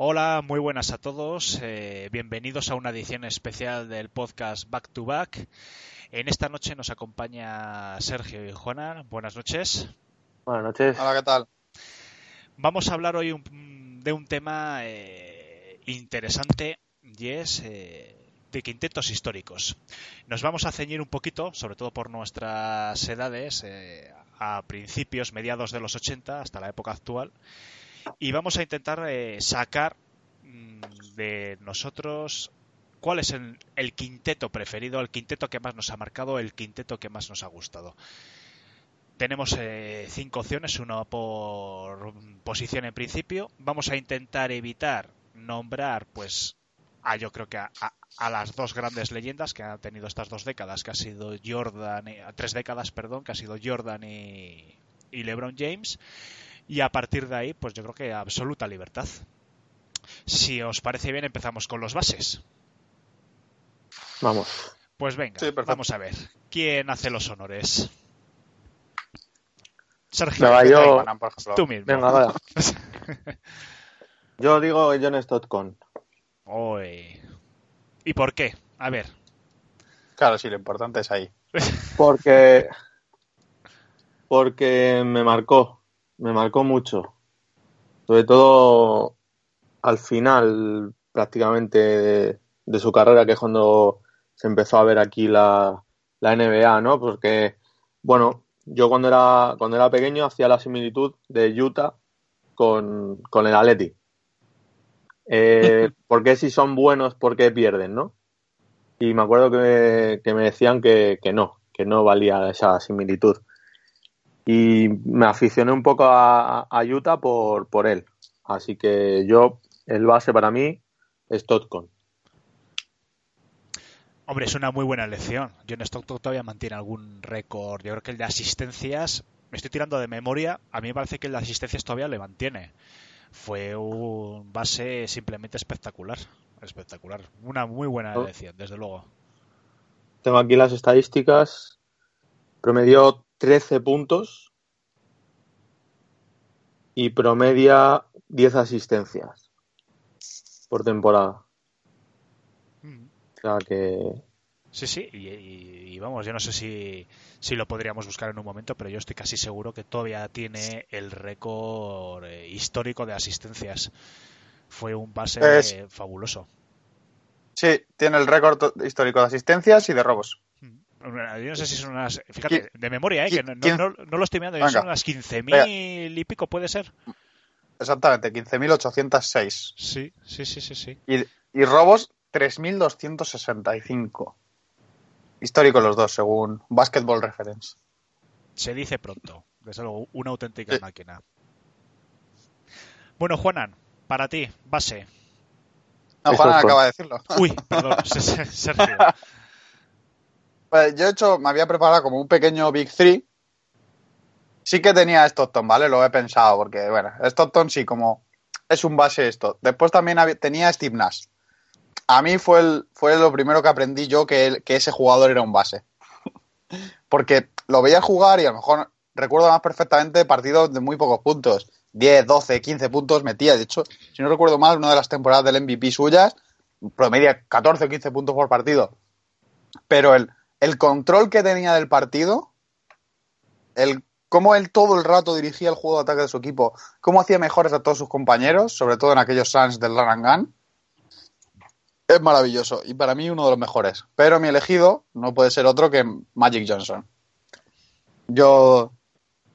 Hola, muy buenas a todos. Eh, bienvenidos a una edición especial del podcast Back to Back. En esta noche nos acompaña Sergio y Juana. Buenas noches. Buenas noches. Hola, ¿qué tal? Vamos a hablar hoy un- de un tema eh, interesante y es eh, de quintetos históricos. Nos vamos a ceñir un poquito, sobre todo por nuestras edades, eh, a principios, mediados de los 80 hasta la época actual y vamos a intentar eh, sacar mm, de nosotros cuál es el, quinteto preferido, el quinteto que más nos ha marcado, el quinteto que más nos ha gustado. Tenemos eh, cinco opciones, una por posición en principio. Vamos a intentar evitar nombrar, pues, a yo creo que a, a- a las dos grandes leyendas que han tenido estas dos décadas, que ha sido Jordan, tres décadas, perdón, que ha sido Jordan y, y LeBron James. Y a partir de ahí, pues yo creo que absoluta libertad. Si os parece bien, empezamos con los bases. Vamos. Pues venga, Sí, vamos a ver. ¿Quién hace los honores? Sergio, Venga, yo- Manan, por ejemplo. tú mismo. Venga, vaya. Yo digo John Stockton. Uy. ¿Y por qué? A ver. Claro, sí, lo importante es ahí. Porque. Porque me marcó. Me marcó mucho. Sobre todo al final, prácticamente, de, de su carrera, que es cuando se empezó a ver aquí la, la NBA, ¿no? Porque, bueno, yo cuando era, cuando era pequeño hacía la similitud de Utah con, con el Atleti. Eh, ¿Por qué si son buenos, por qué pierden, no? Y me acuerdo que, que me decían que, que no, que no valía esa similitud. Y me aficioné un poco a, a Utah por, por él. Así que yo, el base para mí es Totcon. Hombre, es una muy buena elección. John Stockton todavía mantiene algún récord. Yo creo que el de asistencias, me estoy tirando de memoria, a mí me parece que el de asistencias todavía le mantiene. Fue un base simplemente espectacular. Espectacular. Una muy buena Oh. elección, desde luego. Tengo aquí las estadísticas. Promedió 13 puntos y promedia 10 asistencias por temporada. O sea que Sí, sí, y, y- y vamos, yo no sé si, si lo podríamos buscar en un momento, pero yo estoy casi seguro que todavía tiene el récord eh, histórico de asistencias. Fue un Es- eh, fabuloso. Sí, tiene el récord histórico de asistencias y de robos. Yo no sé si son unas. Fíjate, de memoria, ¿eh? que no, no- quién- no- no lo estoy mirando, son unas 15.000 y pico, ¿puede ser? Exactamente, 15.806. Sí, sí, sí, sí. sí. Y, y robos, 3.265. Histórico los dos, según Basketball Reference. Se dice pronto. Desde luego, una auténtica Sí. máquina. Bueno, Juanan, para ti, base. No, Esto Juan es acaba de decirlo. Uy, perdón, Se- Se- Sergio. Pues yo he hecho, me había preparado como un pequeño Big Three. Sí que tenía Stockton, ¿vale? Lo he pensado, porque, bueno, Stockton sí, como es un base esto. Después también tenía Steve Nash. A mí fue, el, fue lo primero que aprendí yo que, el- que ese jugador era un base. Porque lo veía jugar y a lo mejor recuerdo más perfectamente partidos de muy pocos puntos. 10, 12, 15 puntos metía. De hecho, si no recuerdo mal, una de las temporadas del MVP suyas promedia 14 o 15 puntos por partido. Pero el, el control que tenía del partido, el cómo él todo el rato dirigía el juego de ataque de su equipo, cómo hacía mejores a todos sus compañeros, sobre todo en aquellos Suns del Gun, es maravilloso y para mí uno de los mejores. Pero mi elegido no puede ser otro que Magic Johnson. Yo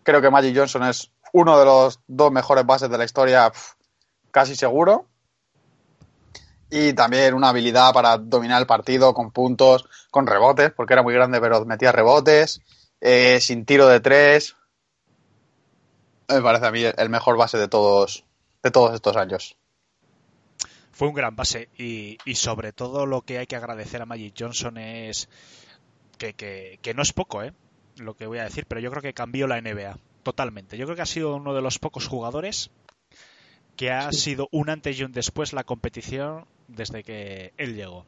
creo que Magic Johnson es uno de los dos mejores bases de la historia, casi seguro. Y también una habilidad para dominar el partido con puntos, con rebotes, porque era muy grande, pero metía rebotes, eh, sin tiro de tres. Me parece a mí el mejor base de todos, de todos estos años. fue un gran base y, y, sobre todo lo que hay que agradecer a Magic Johnson es que, que, que, no es poco, ¿eh? lo que voy a decir, pero yo creo que cambió la NBA totalmente. Yo creo que ha sido uno de los pocos jugadores que ha sí. sido un antes y un después la competición desde que él llegó.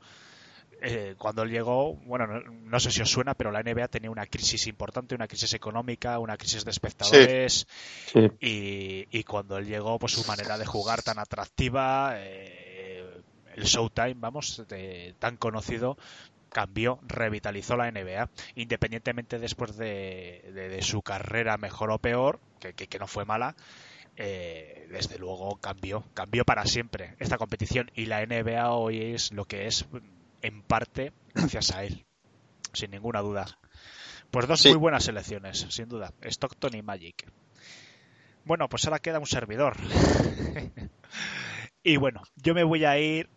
Eh, cuando él llegó, bueno, no, no, sé si os suena, pero la NBA tenía una crisis importante, una crisis económica, una crisis de espectadores. Sí. Sí. Y, y, cuando él llegó, pues su manera de jugar tan atractiva, eh, el Showtime, vamos, de, tan conocido, cambió, revitalizó la NBA, independientemente después de, de, de su carrera mejor o peor, que, que, que no fue mala. Eh, desde luego cambió, cambió para siempre esta competición y la NBA hoy es lo que es en parte gracias a él, sin ninguna duda. Pues dos sí. muy buenas selecciones, sin duda, Stockton y Magic. Bueno, pues ahora queda un servidor. y bueno, yo me voy a ir,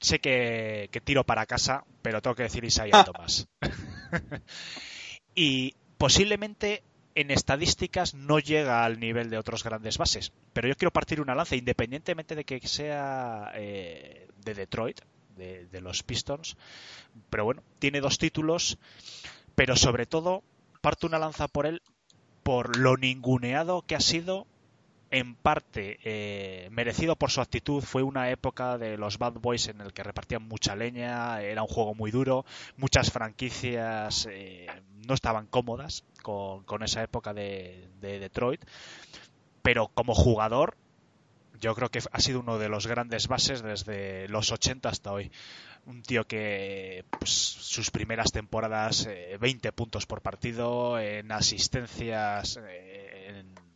sé que, que tiro para casa, pero tengo que decir Isaiah Thomas. y posiblemente en estadísticas no llega al nivel de otros grandes bases. Pero yo quiero partir una lanza, independientemente de que sea eh, de Detroit, de, los Pistons. Pero bueno, tiene dos títulos, pero sobre todo parto una lanza por él por lo ninguneado que ha sido en parte eh, merecido por su actitud. Fue una época de los Bad Boys en el que repartían mucha leña, era un juego muy duro, muchas franquicias eh, no estaban cómodas con, con esa época de, de, Detroit, pero como jugador yo creo que ha sido uno de los grandes bases desde los 80 hasta hoy. Un tío que pues, sus primeras temporadas eh, 20 puntos por partido, en asistencias, eh, en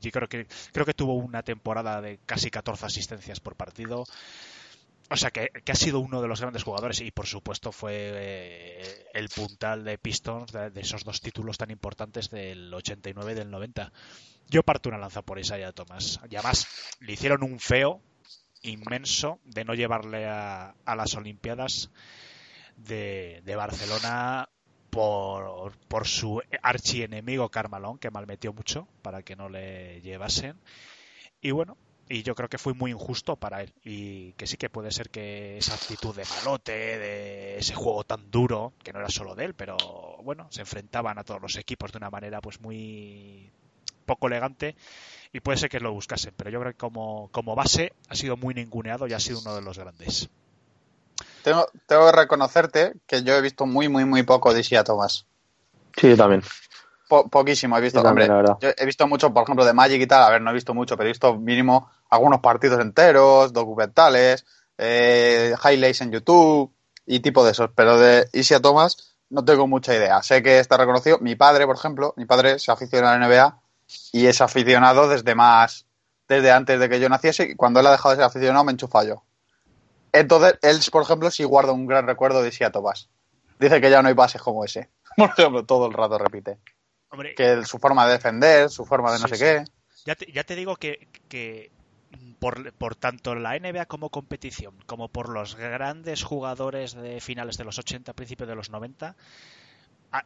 yo creo que creo que tuvo una temporada de casi 14 asistencias por partido. O sea que, ha sido uno de los grandes jugadores y por supuesto fue eh, el puntal de Pistons de, de, esos dos títulos tan importantes del 89 y del 90. Yo parto una lanza por Isaiah Thomas. Y además le hicieron un feo inmenso de no llevarle a, a las Olimpiadas de, de Barcelona por, por su archienemigo Carmalón, que malmetió mucho para que no le llevasen. Y bueno, y yo creo que fue muy injusto para él. Y que sí que puede ser que esa actitud de malote, de ese juego tan duro, que no era solo de él, pero bueno, se enfrentaban a todos los equipos de una manera pues muy poco elegante y puede ser que lo buscasen, pero yo creo que como, como base ha sido muy ninguneado y ha sido uno de los grandes. Tengo, tengo que reconocerte que yo he visto muy, muy, muy poco de Isia Thomas. Sí, yo también. Po poquísimo he visto, yo hombre. También, yo he visto mucho, por ejemplo, de Magic y tal. A ver, no he visto mucho, pero he visto mínimo algunos partidos enteros, documentales, eh, highlights en YouTube y tipo de esos. Pero de Isia Thomas no tengo mucha idea. Sé que está reconocido. Mi padre, por ejemplo, mi padre se aficionó a la NBA y es aficionado desde más, desde antes de que yo naciese. Y cuando él ha dejado de ser aficionado, me enchufa yo. Entonces, él, por ejemplo, sí guarda un gran recuerdo de Isia Thomas. Dice que ya no hay bases como ese. Por ejemplo, todo el rato repite. Hombre, que su forma de defender, su forma de no sí, sé sí. qué. Ya te, ya te, digo que, que por, por, tanto la NBA como competición, como por los grandes jugadores de finales de los 80, principios de los 90,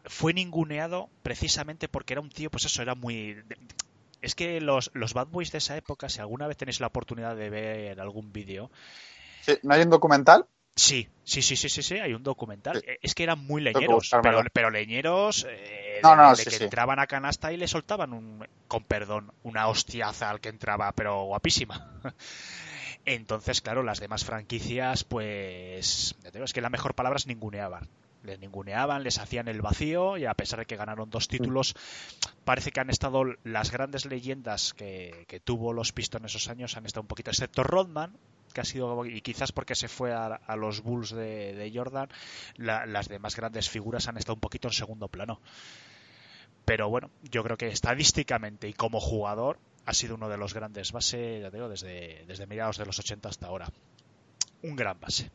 fue ninguneado precisamente porque era un tío, pues eso, era muy... Es que los, los Bad Boys de esa época, si alguna vez tenéis la oportunidad de ver algún vídeo, Sí, ¿No hay un documental? Sí, sí, sí, sí, sí, sí, hay un documental. Sí. Es que eran muy leñeros, pero, pero, leñeros eh, no, no, de, sí, que entraban a canasta y le soltaban, un, con perdón, una hostiaza al que entraba, pero guapísima. Entonces, claro, las demás franquicias, pues, es que la mejor palabra es ninguneaban. Les ninguneaban, les hacían el vacío y a pesar de que ganaron dos títulos, parece que han estado las grandes leyendas que, que tuvo los Pistons esos años, han estado un poquito, excepto Rodman, que ha sido, y quizás porque se fue a, a los Bulls de, de Jordan, la, las demás grandes figuras han estado un poquito en segundo plano. Pero bueno, yo creo que estadísticamente y como jugador ha sido uno de los grandes bases, ya digo, desde, desde mediados de los 80 hasta ahora. Un gran base.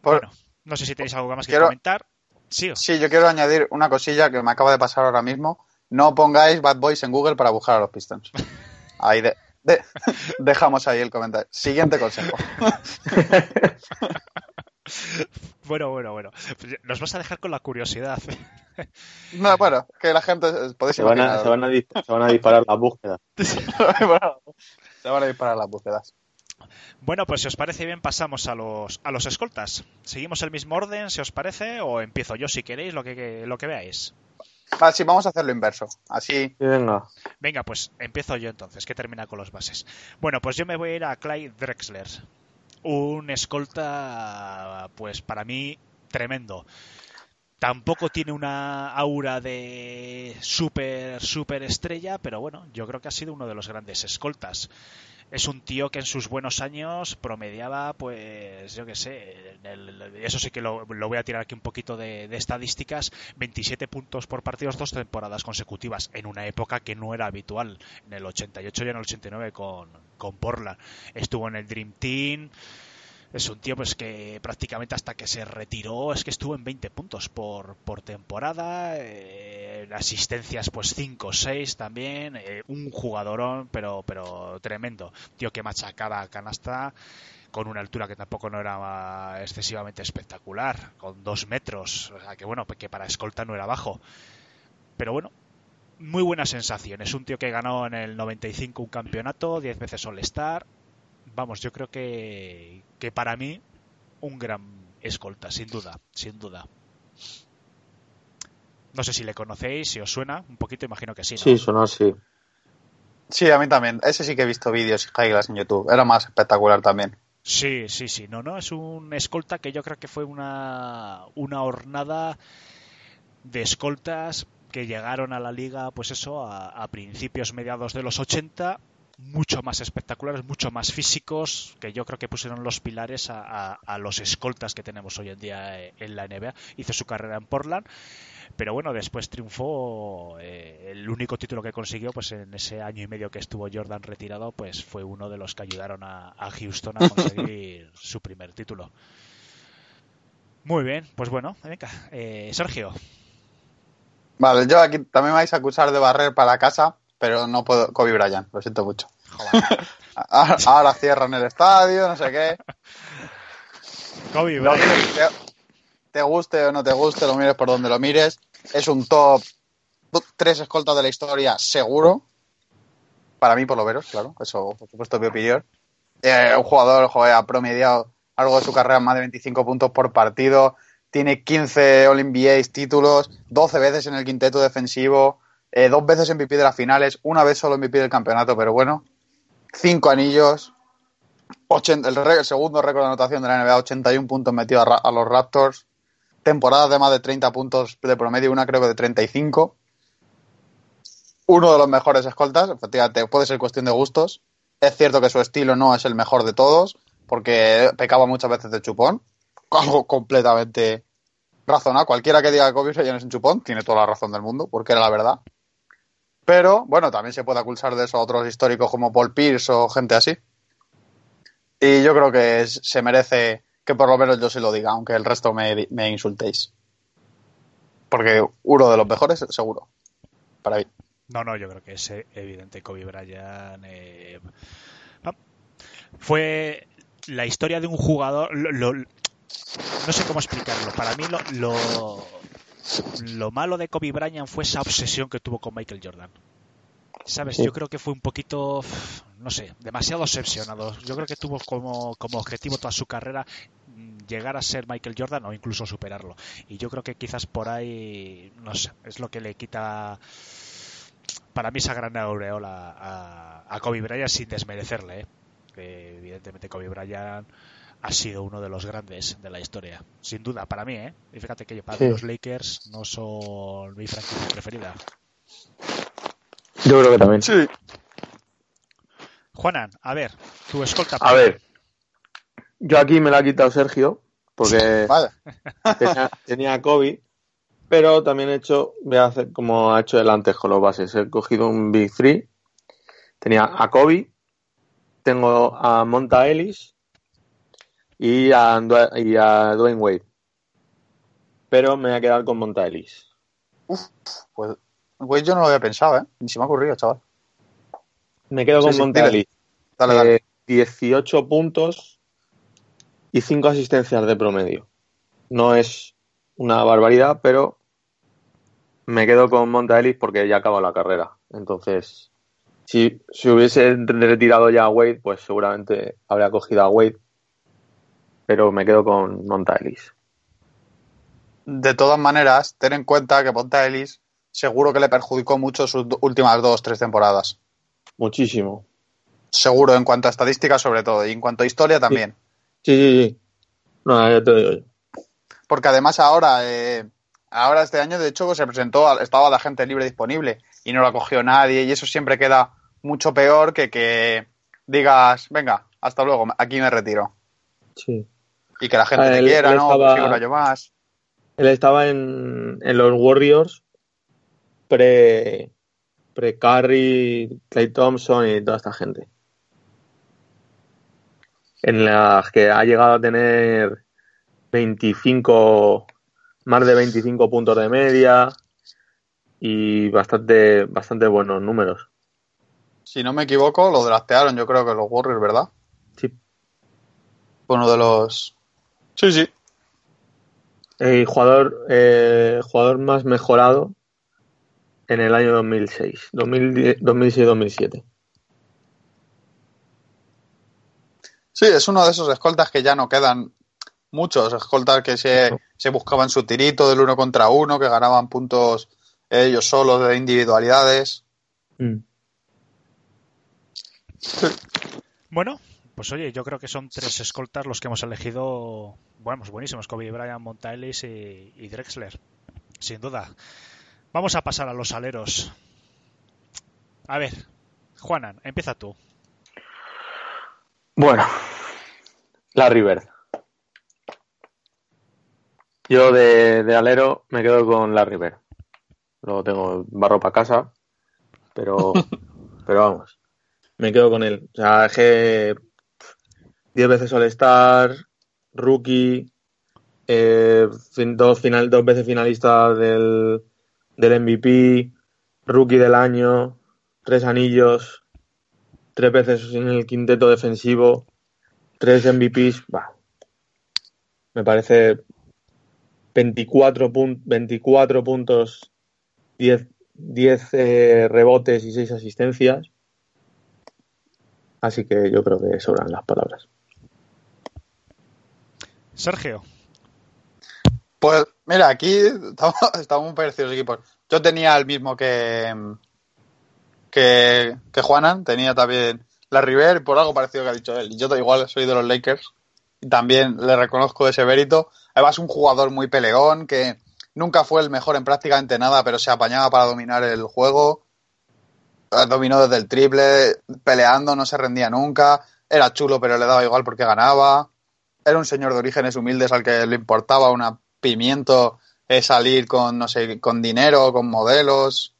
Por, bueno, no sé si tenéis algo más que quiero, comentar. Sí, sí, yo quiero añadir una cosilla que me acaba de pasar ahora mismo. No pongáis Bad Boys en Google para buscar a los Pistons. Ahí de, de, dejamos ahí el comentario. Siguiente consejo. bueno, bueno, bueno. Nos vas a dejar con la curiosidad. No, bueno, que la gente podéis se van, a, se, van a, se van a disparar las búsquedas. se van a disparar las búsquedas. Bueno, pues si os parece bien, pasamos a los, a los escoltas. ¿Seguimos el mismo orden, si os parece, o empiezo yo si queréis, lo que, lo que veáis? Vale, sí, vamos a hacerlo inverso. Así. Sí, venga. Venga, pues empiezo yo entonces, que termina con los bases. Bueno, pues yo me voy a ir a Clyde Drexler. Un escolta, pues para mí, tremendo. Tampoco tiene una aura de súper, súper estrella, pero bueno, yo creo que ha sido uno de los grandes escoltas. Es un tío que en sus buenos años promediaba, pues, yo qué sé, en el- eso sí que lo, lo voy a tirar aquí un poquito de, estadísticas, 27 puntos por partidos dos temporadas consecutivas, en una época que no era habitual, en el 88 y en el 89 con, con Portland. Estuvo en el Dream Team, es un tío pues que prácticamente hasta que se retiró es que estuvo en 20 puntos por, por temporada, eh, asistencias pues 5 o 6 también, eh, un jugadorón pero, pero tremendo, tío que machacaba canasta con una altura que tampoco no era excesivamente espectacular, con 2 metros, o sea que bueno, que para escolta no era bajo, pero bueno, muy buenas sensaciones, un tío que ganó en el 95 un campeonato, 10 veces All-Star, vamos, yo creo que, que para mí un gran escolta, sin duda, sin duda. No sé si le conocéis, si os suena un poquito, imagino que sí. ¿no? Sí, sonó así. Sí, a mí también. Ese sí que he visto vídeos y highlights en YouTube. Era más espectacular también. Sí, sí, sí, no, no, es un escolta que yo creo que fue una, una hornada de escoltas que llegaron a la liga, pues eso, a, a principios, mediados de los 80, mucho más espectaculares, mucho más físicos, que yo creo que pusieron los pilares a, a- a los escoltas que tenemos hoy en día eh, en la NBA. Hizo su carrera en Portland, pero bueno, después triunfó. eh, el único título que consiguió, pues en ese año y medio que estuvo Jordan retirado, pues fue uno de los que ayudaron a, a Houston a conseguir su primer título. Muy bien, pues bueno, venga, eh, Sergio. Vale, yo aquí también me vais a acusar de barrer para casa, pero no puedo. Kobe Bryant, lo siento mucho. Joder, Ahora, ahora cierran el estadio, no sé qué. Kobe Bryant. te, te guste o no te guste, lo mires por donde lo mires. Es un top tres escoltas de la historia, seguro. Para mí, por lo menos, claro. Eso, por supuesto, mi opinión. Eh, un jugador, joder, ha promediado algo de su carrera más de 25 puntos por partido. Tiene 15 All-NBA títulos, 12 veces en el quinteto defensivo, eh, dos veces MVP de las finales, una vez solo MVP del campeonato, pero bueno. Cinco anillos, 80 el, segundo récord de anotación de la NBA, 81 puntos metidos a los Raptors. Temporadas de más de 30 puntos de promedio, una creo que de 35. Uno de los mejores escoltas, efectivamente, puede ser cuestión de gustos. Es cierto que su estilo no es el mejor de todos, porque pecaba muchas veces de chupón. Algo completamente razonable. Cualquiera que diga que Kobe Bryant es un chupón tiene toda la razón del mundo, porque era la verdad. Pero, bueno, también se puede acusar de eso a otros históricos como Paul Pierce o gente así. Y yo creo que se merece que por lo menos yo se lo diga, aunque el resto me, me insultéis. Porque uno de los mejores, seguro. Para mí. No, no, yo creo que es evidente. Kobe Bryant eh, fue la historia de un jugador. no sé cómo explicarlo. Para mí, lo, lo, lo malo de Kobe Bryant fue esa obsesión que tuvo con Michael Jordan. ¿Sabes? Sí. Yo creo que fue un poquito, no sé, demasiado obsesionado. Yo creo que tuvo como, como objetivo toda su carrera mm, llegar a ser Michael Jordan o incluso superarlo. Y yo creo que quizás por ahí, no sé, es lo que le quita para mí esa gran aureola a, a Kobe Bryant sin desmerecerle. ¿eh? Que evidentemente Kobe Bryant ha sido uno de los grandes de la historia, sin duda, para mí. ¿eh? Y fíjate que para Sí. mí los Lakers no son mi franquicia preferida. Yo creo que también. Sí. Juanan, a ver, tu escolta. A ver, yo aquí me la ha quitado Sergio, porque Vale. tenía, tenía a Kobe, pero también he hecho, voy a hacer como ha hecho él antes con los bases. He cogido un Big Three, tenía a Kobe, tengo a Monta Ellis y a, y a Dwayne Wade. Pero me voy a quedar con Monta Ellis. Pues, pues yo no lo había pensado, ¿eh? Ni se me ha ocurrido, chaval. Me quedo Sí, con sí, Monta dile. Ellis. Dale, dale. Eh, 18 puntos y 5 asistencias de promedio. No es una barbaridad, pero me quedo con Monta Ellis porque ya acaba la carrera. Entonces, Si, si hubiese retirado ya a Wade, pues seguramente habría cogido a Wade. Pero me quedo con Monta Ellis. De todas maneras, ten en cuenta que Ponta Ellis seguro que le perjudicó mucho sus últimas dos tres temporadas. Muchísimo. Seguro, en cuanto a estadísticas sobre todo, y en cuanto a historia también. Sí, sí, sí. No, ya te digo yo. Porque además ahora, eh, ahora este año, de hecho, se presentó, al- estaba la gente libre disponible y no la cogió nadie, y eso siempre queda mucho peor que que digas, venga, hasta luego, aquí me retiro. Sí. Y que la gente Ah, te quiera, él ¿no? estaba- Pues año más. Él estaba en, en los Warriors pre, pre Curry, Clay Thompson y toda esta gente. En las que ha llegado a tener 25, más de 25 puntos de media y bastante, bastante buenos números. Si no me equivoco, lo draftearon, yo creo que los Warriors, ¿verdad? Sí. Fue uno de los. Sí, sí. El jugador, eh, jugador más mejorado en el año 2006, 2010 2006-2007. Sí, es uno de esos escoltas que ya no quedan muchos. Escoltas que se, se buscaban su tirito del uno contra uno, que ganaban puntos ellos solos de individualidades. Mm. Bueno, pues oye, yo creo que son tres escoltas los que hemos elegido, bueno, pues buenísimos, Kobe Bryant, Monta Ellis y, y Drexler, sin duda. Vamos a pasar a los aleros. A ver, Juanan, empieza tú. Bueno, Larry Bird. Yo de, de alero me quedo con Larry Bird. Luego tengo barro para casa, pero, pero vamos, me quedo con él. O sea, es que 10 veces All-Star, rookie, eh, dos, final, dos veces finalista del, del MVP, rookie del año, tres anillos, tres veces en el quinteto defensivo, tres MVPs, bah, me parece 24, pun- 24 puntos, 10, 10 eh, rebotes y 6 asistencias. Así que yo creo que sobran las palabras. Sergio, Pues mira, aquí estamos, estamos muy parecidos equipos. Yo tenía el mismo que, que, que Juanan, tenía también la River, por algo parecido que ha dicho él. Yo igual soy de los Lakers y también le reconozco ese mérito. Además, un jugador muy peleón que nunca fue el mejor en prácticamente nada, pero se apañaba para dominar el juego. Dominó desde el triple, peleando, no se rendía nunca. Era chulo, pero le daba igual porque ganaba. Era un señor de orígenes humildes al que le importaba una pimiento eh, salir con, no sé, con dinero, con modelos.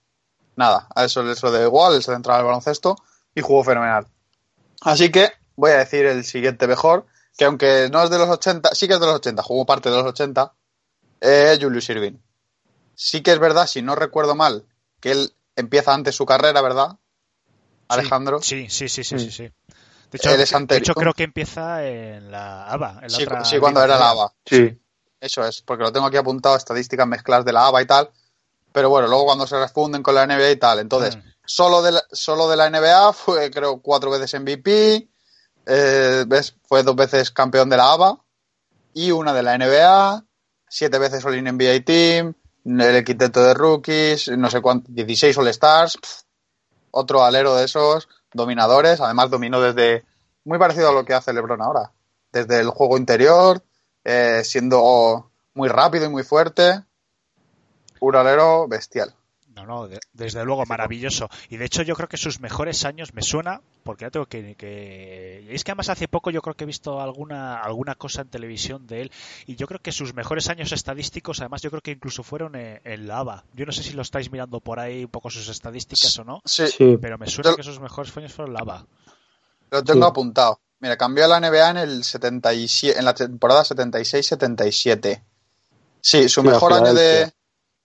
Nada, a eso, eso de igual, se centraba en el baloncesto y jugó fenomenal. Así que voy a decir el siguiente mejor, que aunque no es de los 80, sí que es de los 80, jugó parte de los 80, eh, Julius Irving. Sí que es verdad, si no recuerdo mal, que él empieza antes su carrera, ¿verdad? Alejandro. Sí, sí, sí, sí, Mm. sí. sí. De hecho, de hecho, creo que empieza en la ABA. En la Sí, otra sí, cuando era la. ABA. Sí, Eso es, porque lo tengo aquí apuntado, estadísticas mezcladas de la ABA y tal. Pero bueno, luego cuando se refunden con la NBA y tal. Entonces, Mm. solo, de la, solo de la NBA fue, creo, cuatro veces MVP. eh, ¿ves? Fue dos veces campeón de la ABA. Y una de la NBA. Siete veces All in NBA Team. El quinteto de rookies. No sé cuánto. 16 All Stars. pf, Otro alero de esos. Dominadores. Además, dominó desde. Muy parecido a lo que hace LeBron ahora. Desde el juego interior. eh, siendo muy rápido y muy fuerte. Un alero bestial. No, no, de- desde luego maravilloso. Y de hecho yo creo que sus mejores años me suena, porque ya tengo que, que... y Es que además hace poco yo creo que he visto alguna, alguna cosa en televisión de él y yo creo que sus mejores años estadísticos, además yo creo que incluso fueron en, en la ABA. Yo no sé si lo estáis mirando por ahí un poco sus estadísticas o no, Sí, sí. pero me suena Yo- que sus mejores años fueron la ABA. Lo tengo Sí. apuntado. Mira, cambió a la NBA en el 77, en la temporada 76-77. Sí, su mejor año de.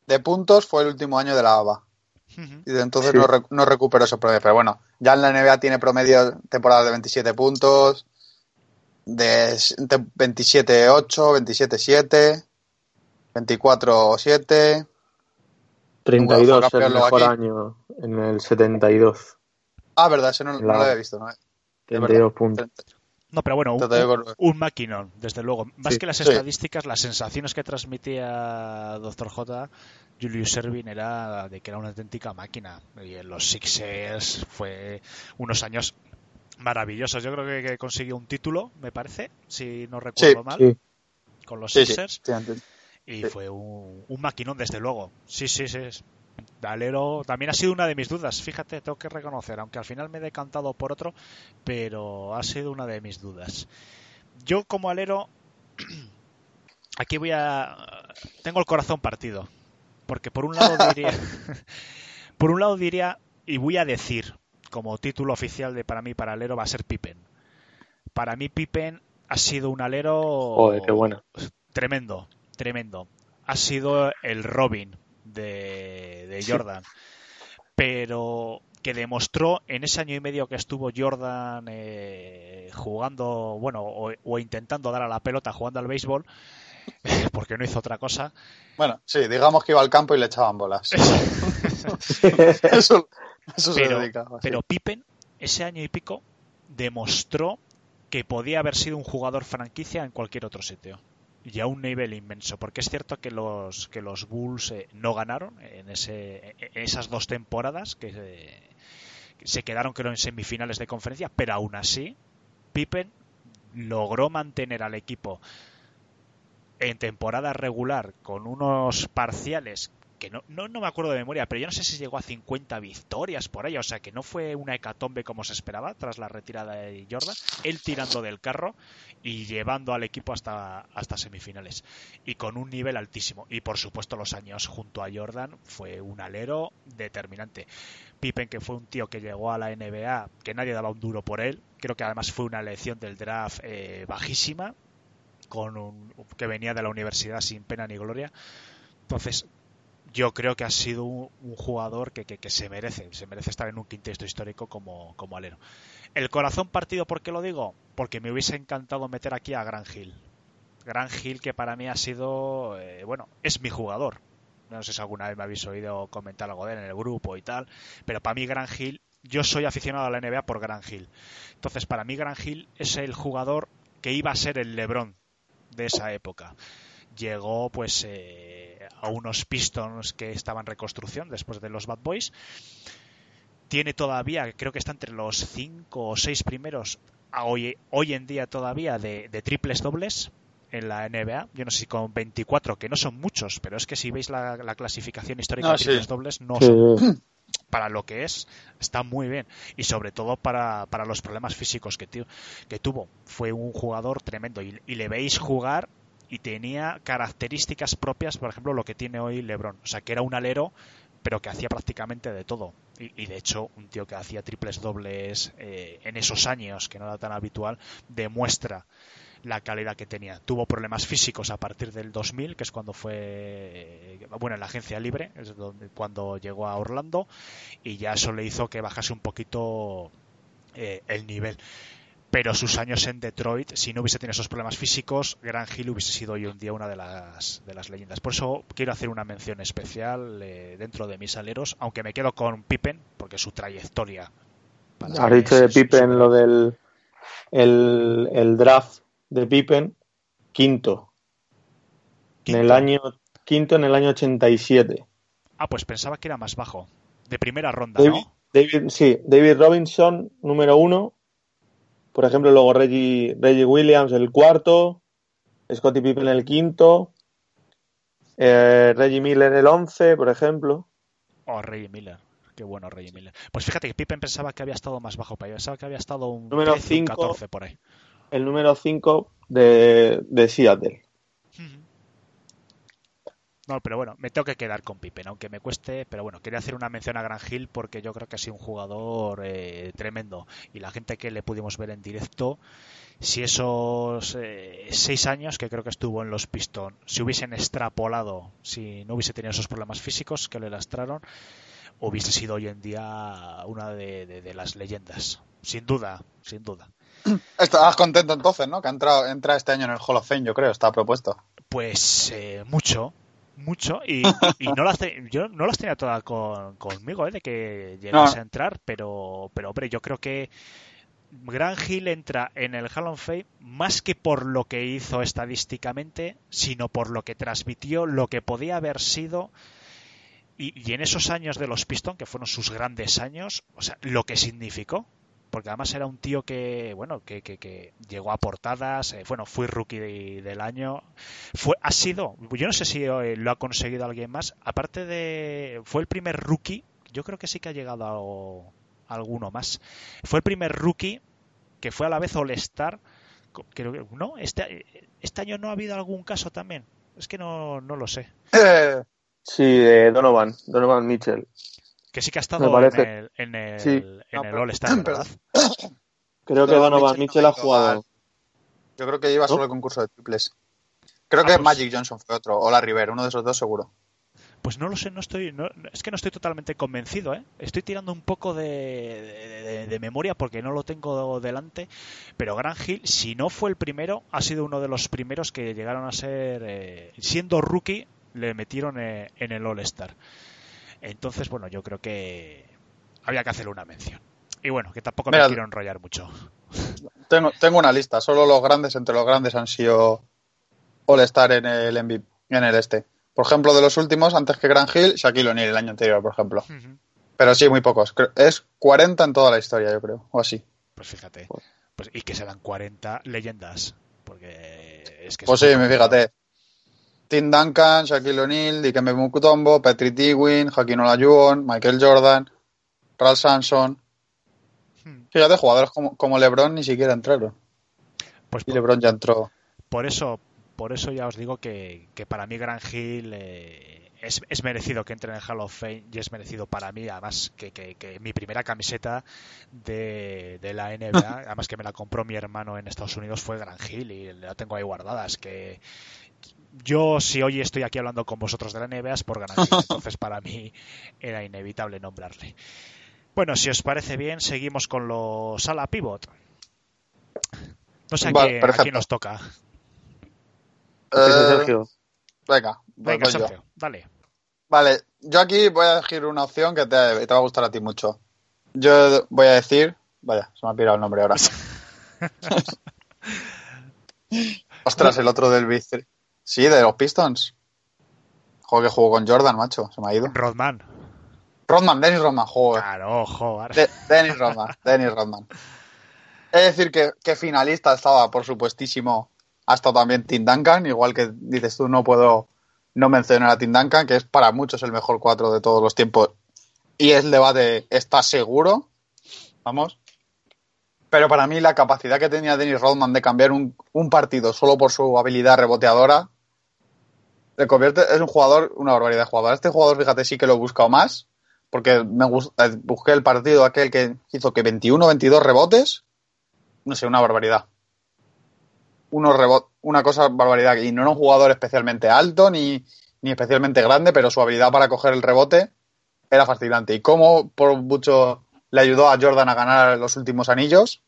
De puntos fue el último año de la ABA. Ujú. Y de entonces Sí. no, re- no recuperó ese promedio. Pero bueno, ya en la NBA tiene promedio temporada de 27 puntos, de s- de 27-8, 27-7, 24-7. 32 Fue campeón el mejor aquí. año en el 72. Ah, verdad, ese no, no lo había visto. ¿no? Es 32 verdad. puntos. No, pero bueno, un, 32 con- un maquinón, desde luego. Más Sí, que las sí. estadísticas, las sensaciones que transmitía Dr. J, Julius Servin era de que era una auténtica máquina. Y en los Sixers fue unos años maravillosos. Yo creo que, que consiguió un título, me parece, si no recuerdo mal, Sí, con los Sixers. Y fue un, un maquinón, desde luego. Sí, sí, sí. Alero también ha sido una de mis dudas, fíjate, tengo que reconocer, aunque al final me he decantado por otro, pero ha sido una de mis dudas. Yo como alero, aquí voy a... Tengo el corazón partido, porque por un lado diría... por un lado diría, y voy a decir, como título oficial de para mí para alero va a ser Pippen. Para mí Pippen ha sido un alero Joder, qué bueno. tremendo, tremendo. Ha sido el Robin de, de Sí. Jordan. Pero que demostró en ese año y medio que estuvo Jordan eh, jugando, bueno, o, o intentando dar a la pelota jugando al béisbol, porque no hizo otra cosa. Bueno, sí, digamos que iba al campo y le echaban bolas. Eso, eso se pero, dedicaba. sí. pero Pippen, ese año y pico, demostró que podía haber sido un jugador franquicia en cualquier otro sitio. Y a un nivel inmenso, porque es cierto que los, que los Bulls eh, no ganaron en, ese, esas dos temporadas, que eh, se quedaron creo en semifinales de conferencia, pero aún así Pippen logró mantener al equipo en temporada regular con unos parciales que no, no, no me acuerdo de memoria, pero yo no sé si llegó a 50 victorias por ahí, o sea que no fue una hecatombe como se esperaba tras la retirada de Jordan, él tirando del carro y llevando al equipo hasta, hasta semifinales y con un nivel altísimo y por supuesto los años junto a Jordan fue un alero determinante. Pippen que fue un tío que llegó a la NBA, que nadie daba un duro por él, creo que además fue una elección del draft eh, bajísima, con un, que venía de la universidad sin pena ni gloria. Entonces, yo creo que ha sido un, jugador que, que, que, se merece, se merece estar en un quinteto histórico como, como alero. El corazón partido, ¿por qué lo digo? Porque me hubiese encantado meter aquí a Gran Hill. Gran Hill que para mí ha sido, eh, bueno, es mi jugador. No sé si alguna vez me habéis oído comentar algo de él en el grupo y tal, pero para mí Gran Hill, yo soy aficionado a la NBA por Gran Hill. Entonces, para mí Gran Hill es el jugador que iba a ser el LeBron de esa época llegó pues eh, a unos Pistons que estaban en reconstrucción después de los Bad Boys. Tiene todavía, creo que está entre los cinco o seis primeros a hoy, hoy en día todavía de, de, triples dobles en la NBA. Yo no sé si con 24, que no son muchos, pero es que si veis la, la clasificación histórica No, de triples sí. dobles, no Sí. son para lo que es, está muy bien. Y sobre todo para, para los problemas físicos que, tu- que tuvo. Fue un jugador tremendo. Y, y le veis jugar y tenía características propias, por ejemplo, lo que tiene hoy LeBron. O sea, que era un alero, pero que hacía prácticamente de todo. Y, de hecho, un tío que hacía triples dobles eh, en esos años, que no era tan habitual, demuestra la calidad que tenía. Tuvo problemas físicos a partir del 2000, que es cuando fue, bueno, en la agencia libre, cuando llegó a Orlando, y ya eso le hizo que bajase un poquito eh, el nivel. Pero sus años en Detroit, si no hubiese tenido esos problemas físicos, Gran Hill hubiese sido hoy en día una de las, de las leyendas. Por eso quiero hacer una mención especial eh, dentro de mis aleros, aunque me quedo con Pippen, porque su trayectoria. para Has dicho de Pippen lo del el, el draft de Pippen, quinto. En el Quinto. año quinto en el año 87. Ah, pues pensaba que era más bajo. De primera ronda, David, ¿no? David, sí, David Robinson, número uno. Por ejemplo, luego Reggie, Reggie Williams, el cuarto. Scottie Pippen, el quinto. eh, Reggie Miller, el once, por ejemplo. Oh, Reggie Miller. Qué bueno Reggie Miller. Pues fíjate que Pippen pensaba que había estado más bajo, pensaba que había estado un Número 13, un cinco. 14 por ahí. El número cinco de, de Seattle. Pero bueno, me tengo que quedar con Pippen, aunque me cueste, pero bueno, quería hacer una mención a Gran Hill porque yo creo que ha sido un jugador eh, tremendo y la gente que le pudimos ver en directo, si esos eh, seis años que creo que estuvo en los Pistons, si hubiesen extrapolado, si no hubiese tenido esos problemas físicos que le lastraron, hubiese sido hoy en día una de, de- de las leyendas, sin duda, sin duda. Estabas contento entonces, ¿no? Que ha entrado, entra este año en el Hall of Fame, yo creo, está propuesto. Pues eh, mucho, mucho y, y no las te- yo no las tenía todas con- conmigo, ¿eh? de que llegase a entrar, pero, pero hombre, yo creo que Gran Hill entra en el Hall of Fame más que por lo que hizo estadísticamente, sino por lo que transmitió, lo que podía haber sido. Y, y en esos años de los Pistons, que fueron sus grandes años, o sea, lo que significó. Porque además era un tío que, bueno, que, que- que llegó a portadas, eh, bueno, fue rookie de- del año. Fue, ha sido, yo no sé si eh, lo ha conseguido alguien más, aparte de, fue el primer rookie, yo creo que sí que ha llegado alguno más. Fue el primer rookie que fue a la vez All-Star. ¿no? Este, este año no ha habido algún caso también. Es que no, no lo sé. Eh, Sí, de Donovan, Donovan Mitchell. Que sí que ha estado en el, en el, Sí. en el All-Star, ¿verdad? Creo que Donovan Mitchell ha jugado. Yo creo que iba solo el concurso de triples. Creo Ah, que pues- Magic Johnson fue otro, o la River, uno de esos dos seguro. Pues no lo sé, no estoy, no- es que no estoy totalmente convencido, ¿eh? Estoy tirando un poco de, de- de- de memoria porque no lo tengo delante, pero Gran Hill, si no fue el primero, ha sido uno de los primeros que llegaron a ser, eh, siendo rookie, le metieron eh, en el All-Star. Entonces, bueno, yo creo que había que hacerle una mención. Y bueno, que tampoco Mira, me quiero enrollar mucho. Tengo, tengo una lista, solo los grandes entre los grandes han sido All-Star en el MVP, en el este. Por ejemplo, de los últimos, antes que Gran Hill, Shaquille O'Neal el año anterior, por ejemplo. Pero sí, muy pocos. Es 40 en toda la historia, yo creo, o así. Pues fíjate. Pues, y que serán 40 leyendas. Porque es que... Pues es sí, fíjate. Tim Duncan, Shaquille O'Neal, Dikembe Mutombo, Patrick Ewing, Joaquín Olajuwon, Michael Jordan, Ralph Sampson. Hmm. Fíjate, jugadores como, como LeBron ni siquiera entraron. Pues Y por- LeBron ya entró. por eso por eso ya os digo que, que para mí Gran Hill eh, es, es merecido que entre en el Hall of Fame y es merecido para mí además que, que- que mi primera camiseta de, de la NBA además que me la compró mi hermano en Estados Unidos fue Gran Hill y la tengo ahí guardada es que yo si hoy estoy aquí hablando con vosotros de la NBA es por Hill entonces para mí era inevitable nombrarle bueno si os parece bien seguimos con los ala pivot no sé a, Vale, quién, a quién nos toca Eh, Sergio. venga, pues Venga, yo. Sergio, dale. Vale, yo aquí voy a elegir una opción que te, te va a gustar a ti mucho. Yo voy a decir. Vaya, se me ha pirado el nombre ahora. Ostras, el otro del Big Sí, de los Pistons. Juego que jugó con Jordan, macho. Se me ha ido. Rodman. Rodman, Dennis Rodman, joder. Claro, joder. De- Dennis Rodman, Dennis Rodman. Es decir, que, que finalista estaba, por supuestísimo, ha estado también Tim Duncan, igual que dices tú, no puedo no mencionar a Tim Duncan, que es para muchos el mejor cuatro de todos los tiempos. Y el debate está seguro, vamos. Pero para mí la capacidad que tenía Dennis Rodman de cambiar un, un partido solo por su habilidad reboteadora, es un jugador, una barbaridad de jugador. Este jugador, fíjate, sí que lo he buscado más, porque me gust- eh, busqué el partido aquel que hizo que 21 22 rebotes, no sé, una barbaridad. Unos rebot una cosa barbaridad. Y no era un jugador especialmente alto ni, ni especialmente grande, pero su habilidad para coger el rebote era fascinante. Y cómo por mucho le ayudó a Jordan a ganar los últimos anillos,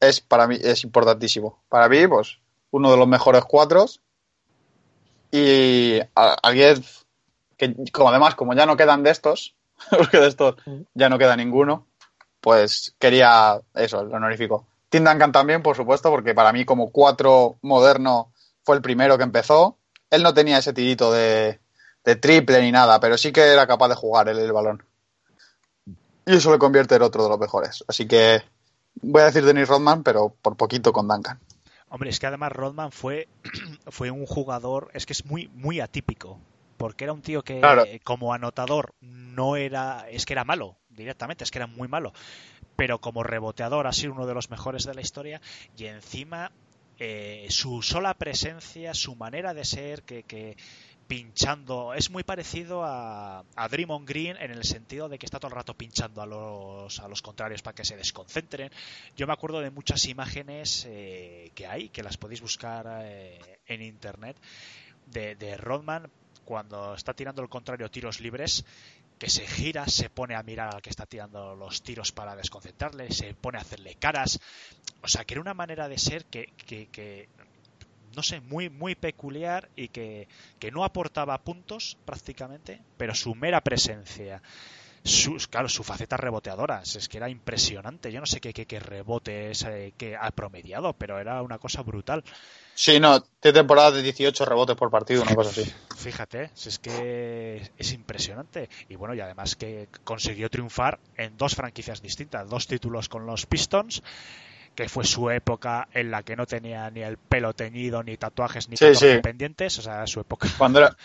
es para mí es importantísimo. Para mí, pues, uno de los mejores cuatros. Y alguien que, como además, como ya no quedan de estos, porque de estos ya no queda ninguno, pues quería eso, el honorífico. Tim Duncan también, por supuesto, porque para mí como cuatro moderno fue el primero que empezó. Él no tenía ese tirito de, de triple ni nada, pero sí que era capaz de jugar él el balón. Y eso le convierte en otro de los mejores. Así que voy a decir Dennis Rodman, pero por poquito con Duncan. Hombre, es que además Rodman fue, fue un jugador, es que es muy, muy atípico. Porque era un tío que Claro. como anotador no era, es que era malo, directamente, es que era muy malo. Pero como reboteador ha sido uno de los mejores de la historia y encima eh, su sola presencia, su manera de ser, que, que pinchando, es muy parecido a, a Draymond Green en el sentido de que está todo el rato pinchando a los, a los contrarios para que se desconcentren. Yo me acuerdo de muchas imágenes eh, que hay, que las podéis buscar eh, en internet, de, Rodman cuando está tirando el contrario tiros libres, que se gira, se pone a mirar al que está tirando los tiros para desconcentrarle, se pone a hacerle caras. O sea, que era una manera de ser que no sé, muy, muy peculiar y que, que no aportaba puntos prácticamente, pero su mera presencia, su, claro, su faceta reboteadora, es que era impresionante. Yo no sé qué, qué, qué rebote es, eh, que ha promediado, pero era una cosa brutal. Sí, no, tiene temporada de 18 rebotes por partido, una cosa así. Fíjate, si es que es impresionante. Y bueno, y además que consiguió triunfar en dos franquicias distintas, dos títulos con los Pistons que fue su época en la que no tenía ni el pelo teñido, ni tatuajes, ni Sí, sí. pendientes, o sea, su época Cuando era,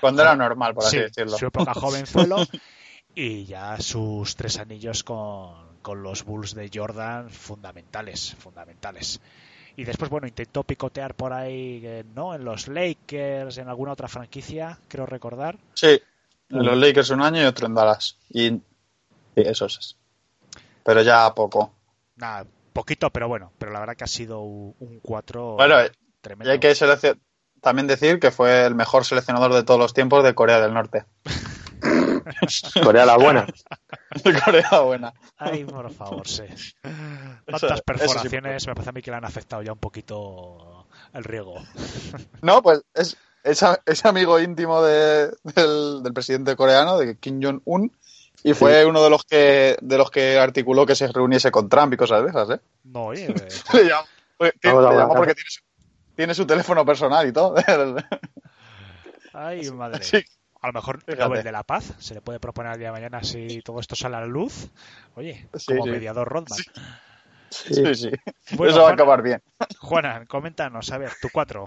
cuando era normal, por así Sí, decirlo. su época jovenzuelo y ya sus tres anillos con, con los Bulls de Jordan fundamentales, fundamentales. Y después, bueno, intentó picotear por ahí, eh, ¿no? En los Lakers, en alguna otra franquicia, creo recordar. Sí, en los Lakers un año y otro en Dallas. Y, y eso es. Pero ya poco. Nada, poquito, pero bueno, pero la verdad que ha sido un un 4 Bueno, y tremendo. hay que también decir que fue el mejor seleccionador de todos los tiempos de Corea del Norte. Corea la buena. Corea buena. Ay, por favor, sí. Tantas sí. perforaciones me parece a mí que le han afectado ya un poquito el riego. No, pues es, es, amigo íntimo de- del, del presidente coreano, de Kim Jong-un, y fue uno de los que de los que articuló que se reuniese con Trump y cosas de esas, ¿eh? No, oye, eh, Le llamó, le Vamos a llamó hablar. porque tiene su, tiene su teléfono personal y todo. ay, madre. Sí. A lo mejor. Nobel de la Paz se le puede proponer al día de mañana si todo esto sale a la luz. Oye, Sí, como sí. mediador Rodman. Sí, sí. Bueno, Eso va a acabar bien. Juanan, coméntanos, a ver, tu 4.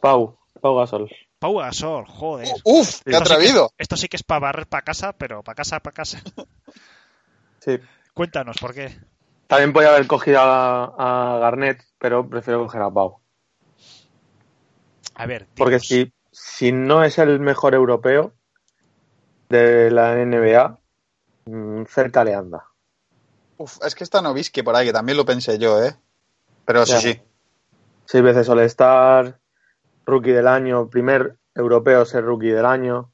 Pau, Pau Gasol. Pau Gasol, joder. Uf, qué Esto sí que- atrevido. esto sí que es para barrer para casa, pero para casa, para casa. Sí. Cuéntanos, ¿por qué? También podía haber cogido a, a Garnett, pero prefiero coger a Pau. A ver, Porque si, si no es el mejor europeo de la NBA, mm, cerca le anda. Uf, es que está Novisky por ahí, que también lo pensé yo, ¿eh? Pero sí, Ya. sí. Seis veces All-Star, rookie del año, primer europeo ser rookie del año,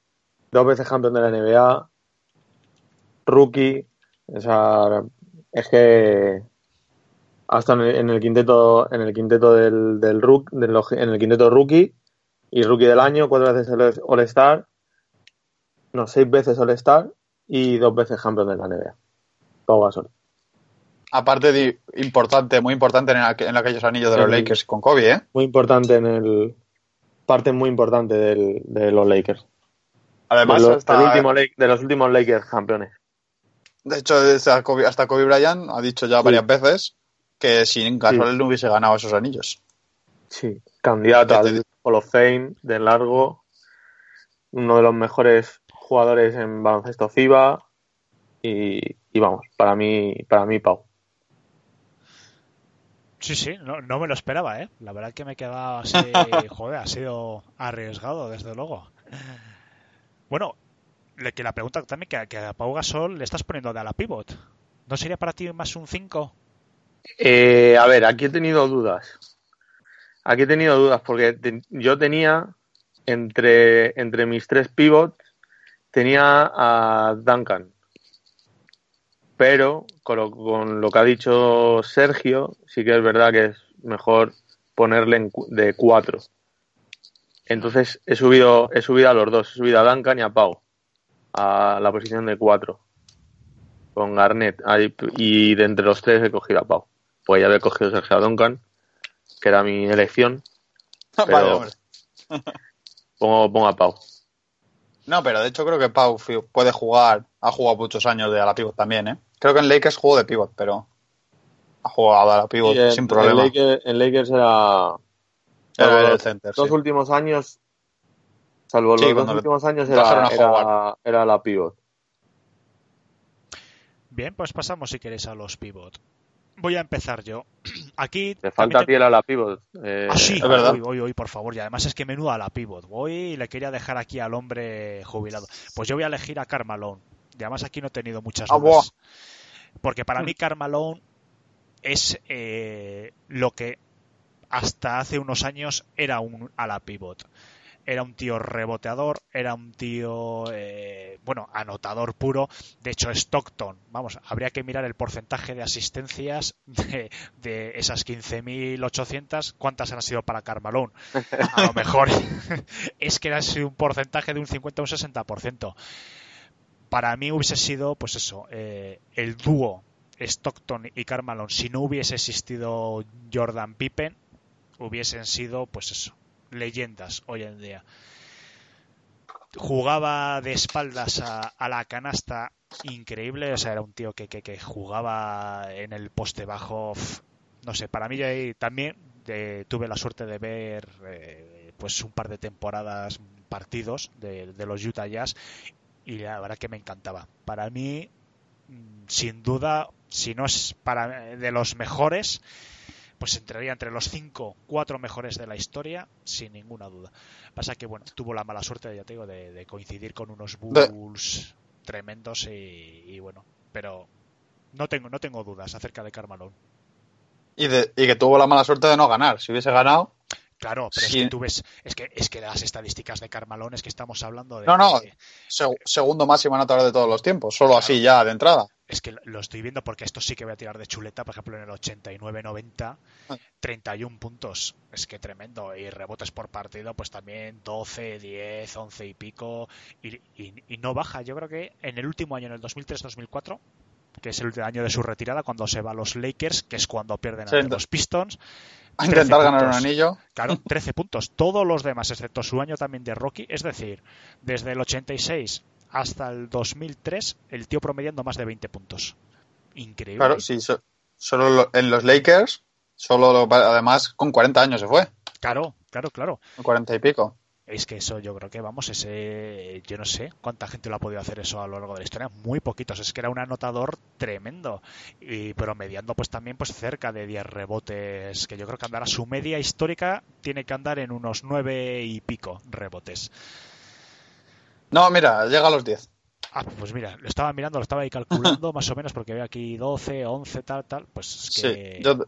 dos veces campeón de la NBA, rookie, o sea, es que hasta en el, en el quinteto, en el quinteto del, del rook, del- en el quinteto rookie y rookie del año, cuatro veces el All-Star, no, seis veces All-Star y dos veces campeón de la NBA. Pau Gasol. Aparte de importante, muy importante en, aqu- en aquellos anillos de los Sí. Lakers con Kobe, ¿eh? Muy importante en el, parte muy importante del, de los Lakers. Además, de, los, hasta- último de los últimos Lakers campeones. de hecho, hasta Kobe, hasta Kobe Bryant ha dicho ya Sí. varias veces que sin Gasol Sí. no hubiese ganado esos anillos. Sí. Candidato al. Hall of Fame de largo. Uno de los mejores jugadores en baloncesto FIBA. Y, y vamos, para mí, para mí, Pau. Sí, sí, no, no me lo esperaba, ¿eh? La verdad que me he quedado así, joder, ha sido arriesgado, desde luego. Bueno, le- que la pregunta también, que, que a Pau Gasol le estás poniendo de ala pivot. ¿No sería para ti más un 5? Eh, a ver, aquí he tenido dudas. Aquí he tenido dudas porque te- yo tenía entre, entre mis tres pivots, tenía a Duncan. Pero con lo, con lo que ha dicho Sergio, sí que es verdad que es mejor ponerle en de cuatro. Entonces he subido, he subido a los dos, he subido a Duncan y a Pau a la posición de cuatro con Garnett. Ahí- y de entre los tres he cogido a Pau. Pues ya había cogido Sergio a Duncan, que era mi elección. Pero- Vaya, hombre. Pongo, pongo a Pau. No, pero de hecho creo que Pau puede jugar, ha jugado muchos años de ala pivot también, ¿eh? Creo que en Lakers jugó de pivot, pero ha jugado de ala pivot en- sin problema. En Lakers, en Lakers era. El los center, dos sí. últimos años. Salvo Sí, los dos últimos años era, a era, era la pivot. Bien, pues pasamos si queréis a los pivot. Voy a empezar yo. Aquí Te falta te- piel a la pivot. eh, Ah, sí, Es verdad. Voy, voy, voy, por favor. Y además es que menuda la pivot. Voy y le quería dejar aquí al hombre jubilado. Pues yo voy a elegir a Carmalone. Y además aquí no he tenido muchas Ah, dudas. Porque para mí Carmalone es eh, lo que hasta hace unos años era un ala pivot. era un tío reboteador, era un tío, eh, bueno, anotador puro. De hecho, Stockton, vamos, habría que mirar el porcentaje de asistencias de, de esas 15.800, ¿cuántas han sido para Carmalone? A lo mejor es que sido un porcentaje de un 50 o un 60%. Para mí hubiese sido, pues eso, eh, el dúo Stockton y Carmalone, si no hubiese existido Jordan Pippen, hubiesen sido, pues eso, leyendas hoy en día. Jugaba de espaldas a, la canasta increíble, o sea, era un tío que, que, que jugaba en el poste bajo, no sé, para mí yo ahí también eh, tuve la suerte de ver eh, pues un par de temporadas partidos de, de los Utah Jazz y la verdad que me encantaba. Para mí, mm, sin duda, si no es para de los mejores, pues entraría entre los cinco, cuatro mejores de la historia, sin ninguna duda. Pasa que, bueno, tuvo la mala suerte, ya te digo, de, de coincidir con unos Bulls tremendos y, y, bueno, pero no tengo, no tengo dudas acerca de Carmalón. Y, de, y que tuvo la mala suerte de no ganar. Si hubiese ganado. Claro, pero sí. es que tú ves, es que, es que las estadísticas de Carmalón es que estamos hablando de. No, no, seg segundo máximo anotador de todos los tiempos, solo claro, así ya de entrada. Es que lo estoy viendo porque esto sí que voy a tirar de chuleta, por ejemplo, en el 89-90, 31 puntos, es que tremendo, y rebotes por partido, pues también 12, 10, 11 y pico, y, y, y no baja. Yo creo que en el último año, en el 2003-2004, que es el año de su retirada, cuando se va a los Lakers, que es cuando pierden ante los Pistons. A intentar ganar un anillo. Claro, 13 puntos. Todos los demás, excepto su año también de Rocky, es decir, desde el 86 hasta el 2003, el tío promediando más de 20 puntos. Increíble. Claro, sí, so, solo en los Lakers, solo además con 40 años se fue. Claro, claro, claro. Con 40 y pico. Es que eso yo creo que, vamos, ese. Yo no sé cuánta gente lo ha podido hacer eso a lo largo de la historia. Muy poquitos. Es que era un anotador tremendo. Y promediando, pues también, pues cerca de 10 rebotes. Que yo creo que andará su media histórica. Tiene que andar en unos 9 y pico rebotes. No, mira, llega a los 10. Ah, pues mira, lo estaba mirando, lo estaba ahí calculando más o menos porque veo aquí 12, 11, tal, tal. Pues es que. Sí, yo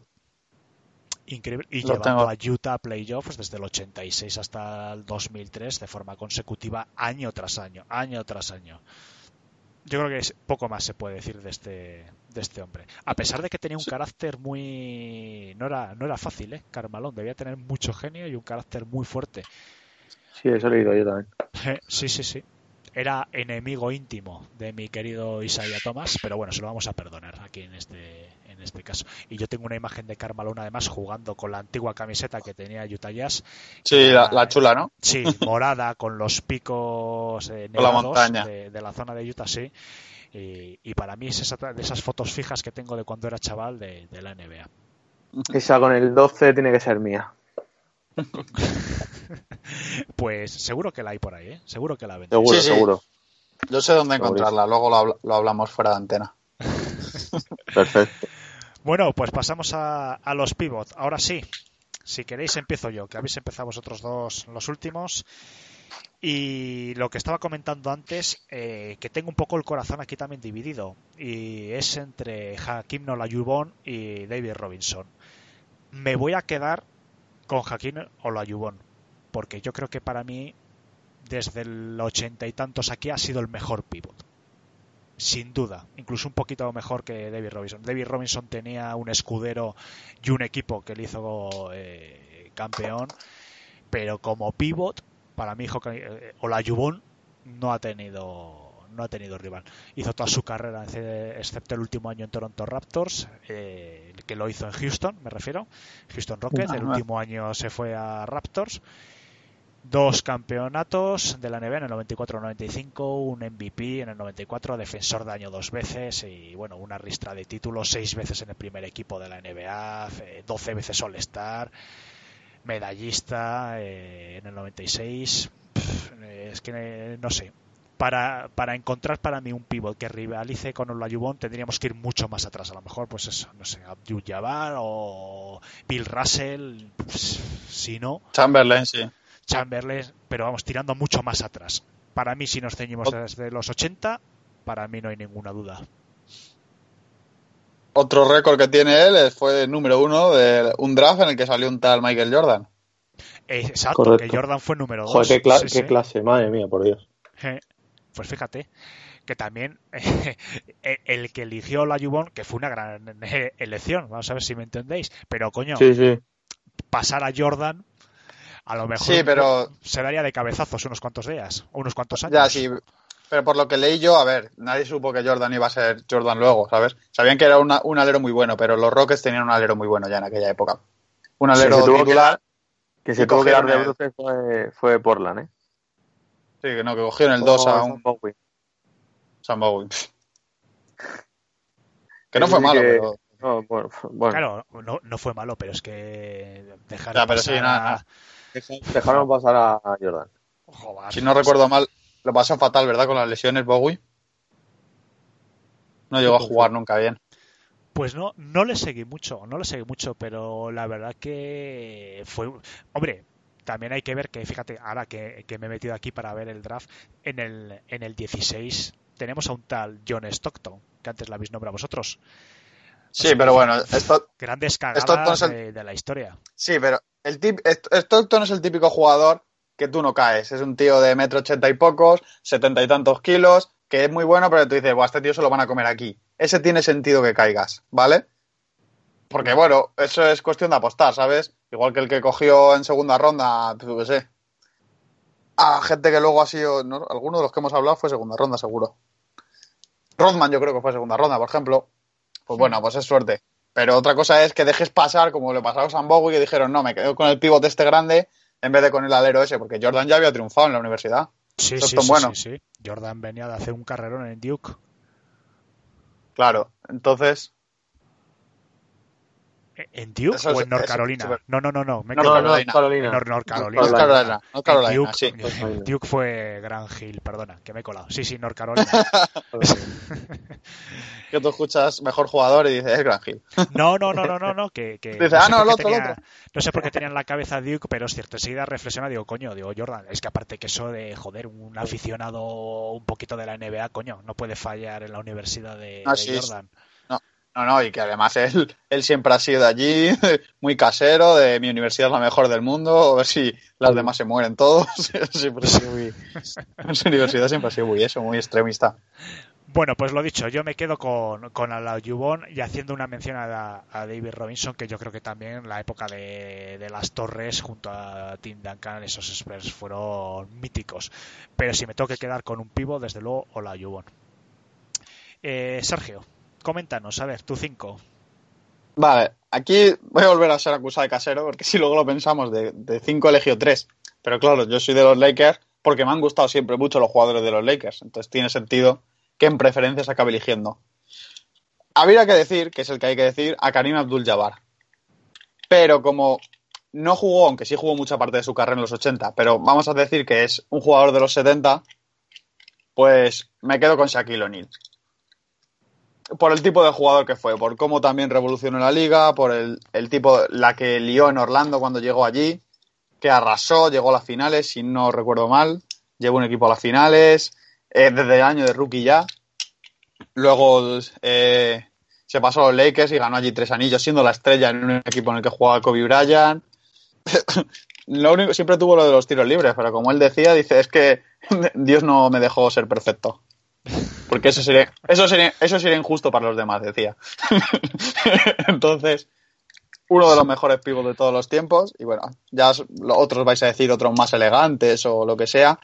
increíble y Lo llevando tengo. a Utah a playoffs desde el 86 hasta el 2003 de forma consecutiva año tras año, año tras año. Yo creo que es, poco más se puede decir de este de este hombre. A pesar de que tenía un carácter muy no era no era fácil, eh, Carmalón debía tener mucho genio y un carácter muy fuerte. Sí, eso he leído yo también. Sí, sí, sí era enemigo íntimo de mi querido Isaiah Thomas, pero bueno, se lo vamos a perdonar aquí en este, en este caso. Y yo tengo una imagen de Carmalón además jugando con la antigua camiseta que tenía Utah Jazz. Sí, la, la, chula, ¿no? Sí, morada, con los picos eh, la. De, de, la zona de Utah, sí. Y, y, para mí es esa, de esas fotos fijas que tengo de cuando era chaval de, de la NBA. Esa con el 12 tiene que ser mía. pues seguro que la hay por ahí, ¿eh? Seguro que la venden. Seguro, sí, sí. seguro. Yo sé dónde encontrarla, luego lo, lo, hablamos fuera de antena. Perfecto. Bueno, pues pasamos a, a, los pivot. Ahora sí, si queréis empiezo yo, que habéis empezado vosotros dos los últimos. Y lo que estaba comentando antes, eh, que tengo un poco el corazón aquí también dividido, y es entre Hakim Nolayubon y David Robinson. Me voy a quedar con Jaquín Olayubón, porque yo creo que para mí, desde el ochenta y tantos aquí, ha sido el mejor pivot. Sin duda, incluso un poquito mejor que David Robinson. David Robinson tenía un escudero y un equipo que le hizo eh, campeón, pero como pivot, para mí eh, Olayubón no ha tenido no ha tenido rival. Hizo toda su carrera, excepto el último año en Toronto Raptors, eh, que lo hizo en Houston, me refiero, Houston Rockets. El último año se fue a Raptors. Dos campeonatos de la NBA en el 94-95, un MVP en el 94, defensor de año dos veces y bueno, una ristra de títulos, seis veces en el primer equipo de la NBA, 12 veces All-Star, medallista eh, en el 96. Pff, es que no sé, para, para encontrar para mí un pivot que rivalice con Olayubon tendríamos que ir mucho más atrás. A lo mejor, pues eso, no sé, Abdul Jabbar o Bill Russell, pues, si no. Chamberlain, sí. Chamberlain, pero vamos, tirando mucho más atrás. Para mí, si nos ceñimos desde los 80, para mí no hay ninguna duda. Otro récord que tiene él fue el número uno de un draft en el que salió un tal Michael Jordan. Exacto, Correcto. que Jordan fue número 2. Joder, qué, cla- qué clase, madre mía, por Dios. Pues fíjate que también el que eligió la Jubon, que fue una gran elección, vamos a ver si me entendéis, pero coño, Sí, sí. pasar a Jordan a lo mejor Sí, pero- se daría de cabezazos unos cuantos días, unos cuantos años. Ya, sí. Pero por lo que leí yo, a ver, nadie supo que Jordan iba a ser Jordan luego, ¿sabes? Sabían que era una- un alero muy bueno, pero los Rockets tenían un alero muy bueno ya en aquella época. Un alero tuvo que titular. Que se tuvo que dar de bruces fue, fue Portland, ¿eh? Sí, que no, que cogieron el 2 a O un Bowie. Sam Bowie. Que no Sí, fue sí malo, que- pero. No, bueno, bueno. Claro, no, no fue malo, pero es que dejar Ya, pero sí, pasar nada, a-. Dejaron pasar a a Jordan. Joder, Si no recuerdo mal, lo pasó fatal, ¿verdad? Con las lesiones Bowie. No llegó a jugar nunca bien. Pues no, no le seguí mucho, no le seguí mucho, pero la verdad que fue, hombre, también hay que ver que, fíjate, ahora que, que me he metido aquí para ver el draft, en el, en el 16 tenemos a un tal John Stockton, que antes la habéis nombrado vosotros. Sí, pero bueno, esto, Grandes cagadas es el- de, de la historia. Sí, pero el tip, St- Stockton es el típico jugador que tú no caes. Es un tío de metro ochenta y pocos, setenta y tantos kilos, que es muy bueno, pero tú dices, Buah, este tío se lo van a comer aquí. Ese tiene sentido que caigas, ¿vale? Porque bueno, eso es cuestión de apostar, ¿sabes? Igual que el que cogió en segunda ronda, yo qué sé. A gente que luego ha sido, ¿no? alguno de los que hemos hablado fue segunda ronda, seguro. Rodman yo creo que fue segunda ronda, por ejemplo. Pues bueno, pues es suerte. Pero otra cosa es que dejes pasar, como le pasaba a Sam Bowie, que dijeron, no, me quedo con el pivote este grande en vez de con el alero ese, porque Jordan ya había triunfado en la universidad. Sí, sí, sí, bueno. sí, sí. Jordan venía de hacer un carrerón en Duke. Claro, entonces, ¿En Duke Eso o es- en North eso- Carolina? No, no, no, no. Me No, no, Carolina. Carolina. North, North Carolina. North Carolina, North En Carolina, Duke, sí. Carolina. Duke fue Grand Hill, perdona, que me he colado. Sí, sí, North Carolina. que tú escuchas mejor jugador y dices, es Gran Hill. No, no, no, no, no, no, que, que Dice, no ah, sé no, por el qué otro, el tenía- otro. No sé por qué tenía en la cabeza Duke, pero es cierto, enseguida reflexiona, digo, coño, digo, Jordan, es que aparte que eso de, joder, un aficionado un poquito de la NBA, coño, no puede fallar en la universidad de, Ah, de sí, Jordan. No, no, y que además él, él siempre ha sido allí, muy casero, de mi universidad es la mejor del mundo, a ver si las demás se mueren todos. siempre muy, en su universidad siempre ha sido muy eso, muy extremista. Bueno, pues lo dicho, yo me quedo con, con Alajuwon y haciendo una mención a, a David Robinson, que yo creo que también la época de, de las torres junto a Tim Duncan, esos Spurs fueron míticos. Pero si me tengo que quedar con un pivo, desde luego Olajuwon. Eh, Sergio, coméntanos, a ver, tu 5. Vale, aquí voy a volver a ser acusado de casero, porque si luego lo pensamos, de, de cinco elegí tres. Pero claro, yo soy de los Lakers porque me han gustado siempre mucho los jugadores de los Lakers. Entonces tiene sentido que en preferencias acabe eligiendo. Habría que decir, que es el que hay que decir, a Karim Abdul-Jabbar. Pero como no jugó, aunque sí jugó mucha parte de su carrera en los 80, pero vamos a decir que es un jugador de los 70, pues me quedo con Shaquille O'Neal por el tipo de jugador que fue, por cómo también revolucionó la liga, por el, tipo, la que lió en Orlando cuando llegó allí, que arrasó, llegó a las finales, si no recuerdo mal, llevó un equipo a las finales, eh, desde el año de rookie ya. Luego eh, se pasó a los Lakers y ganó allí tres anillos, siendo la estrella en un equipo en el que jugaba Kobe Bryant. lo único, siempre tuvo lo de los tiros libres, pero como él decía, dice, es que Dios no me dejó ser perfecto. Porque eso sería, eso sería, eso sería injusto para los demás, decía. Entonces, uno de los mejores pibos de todos los tiempos. Y bueno, ya otros vais a decir otros más elegantes o lo que sea.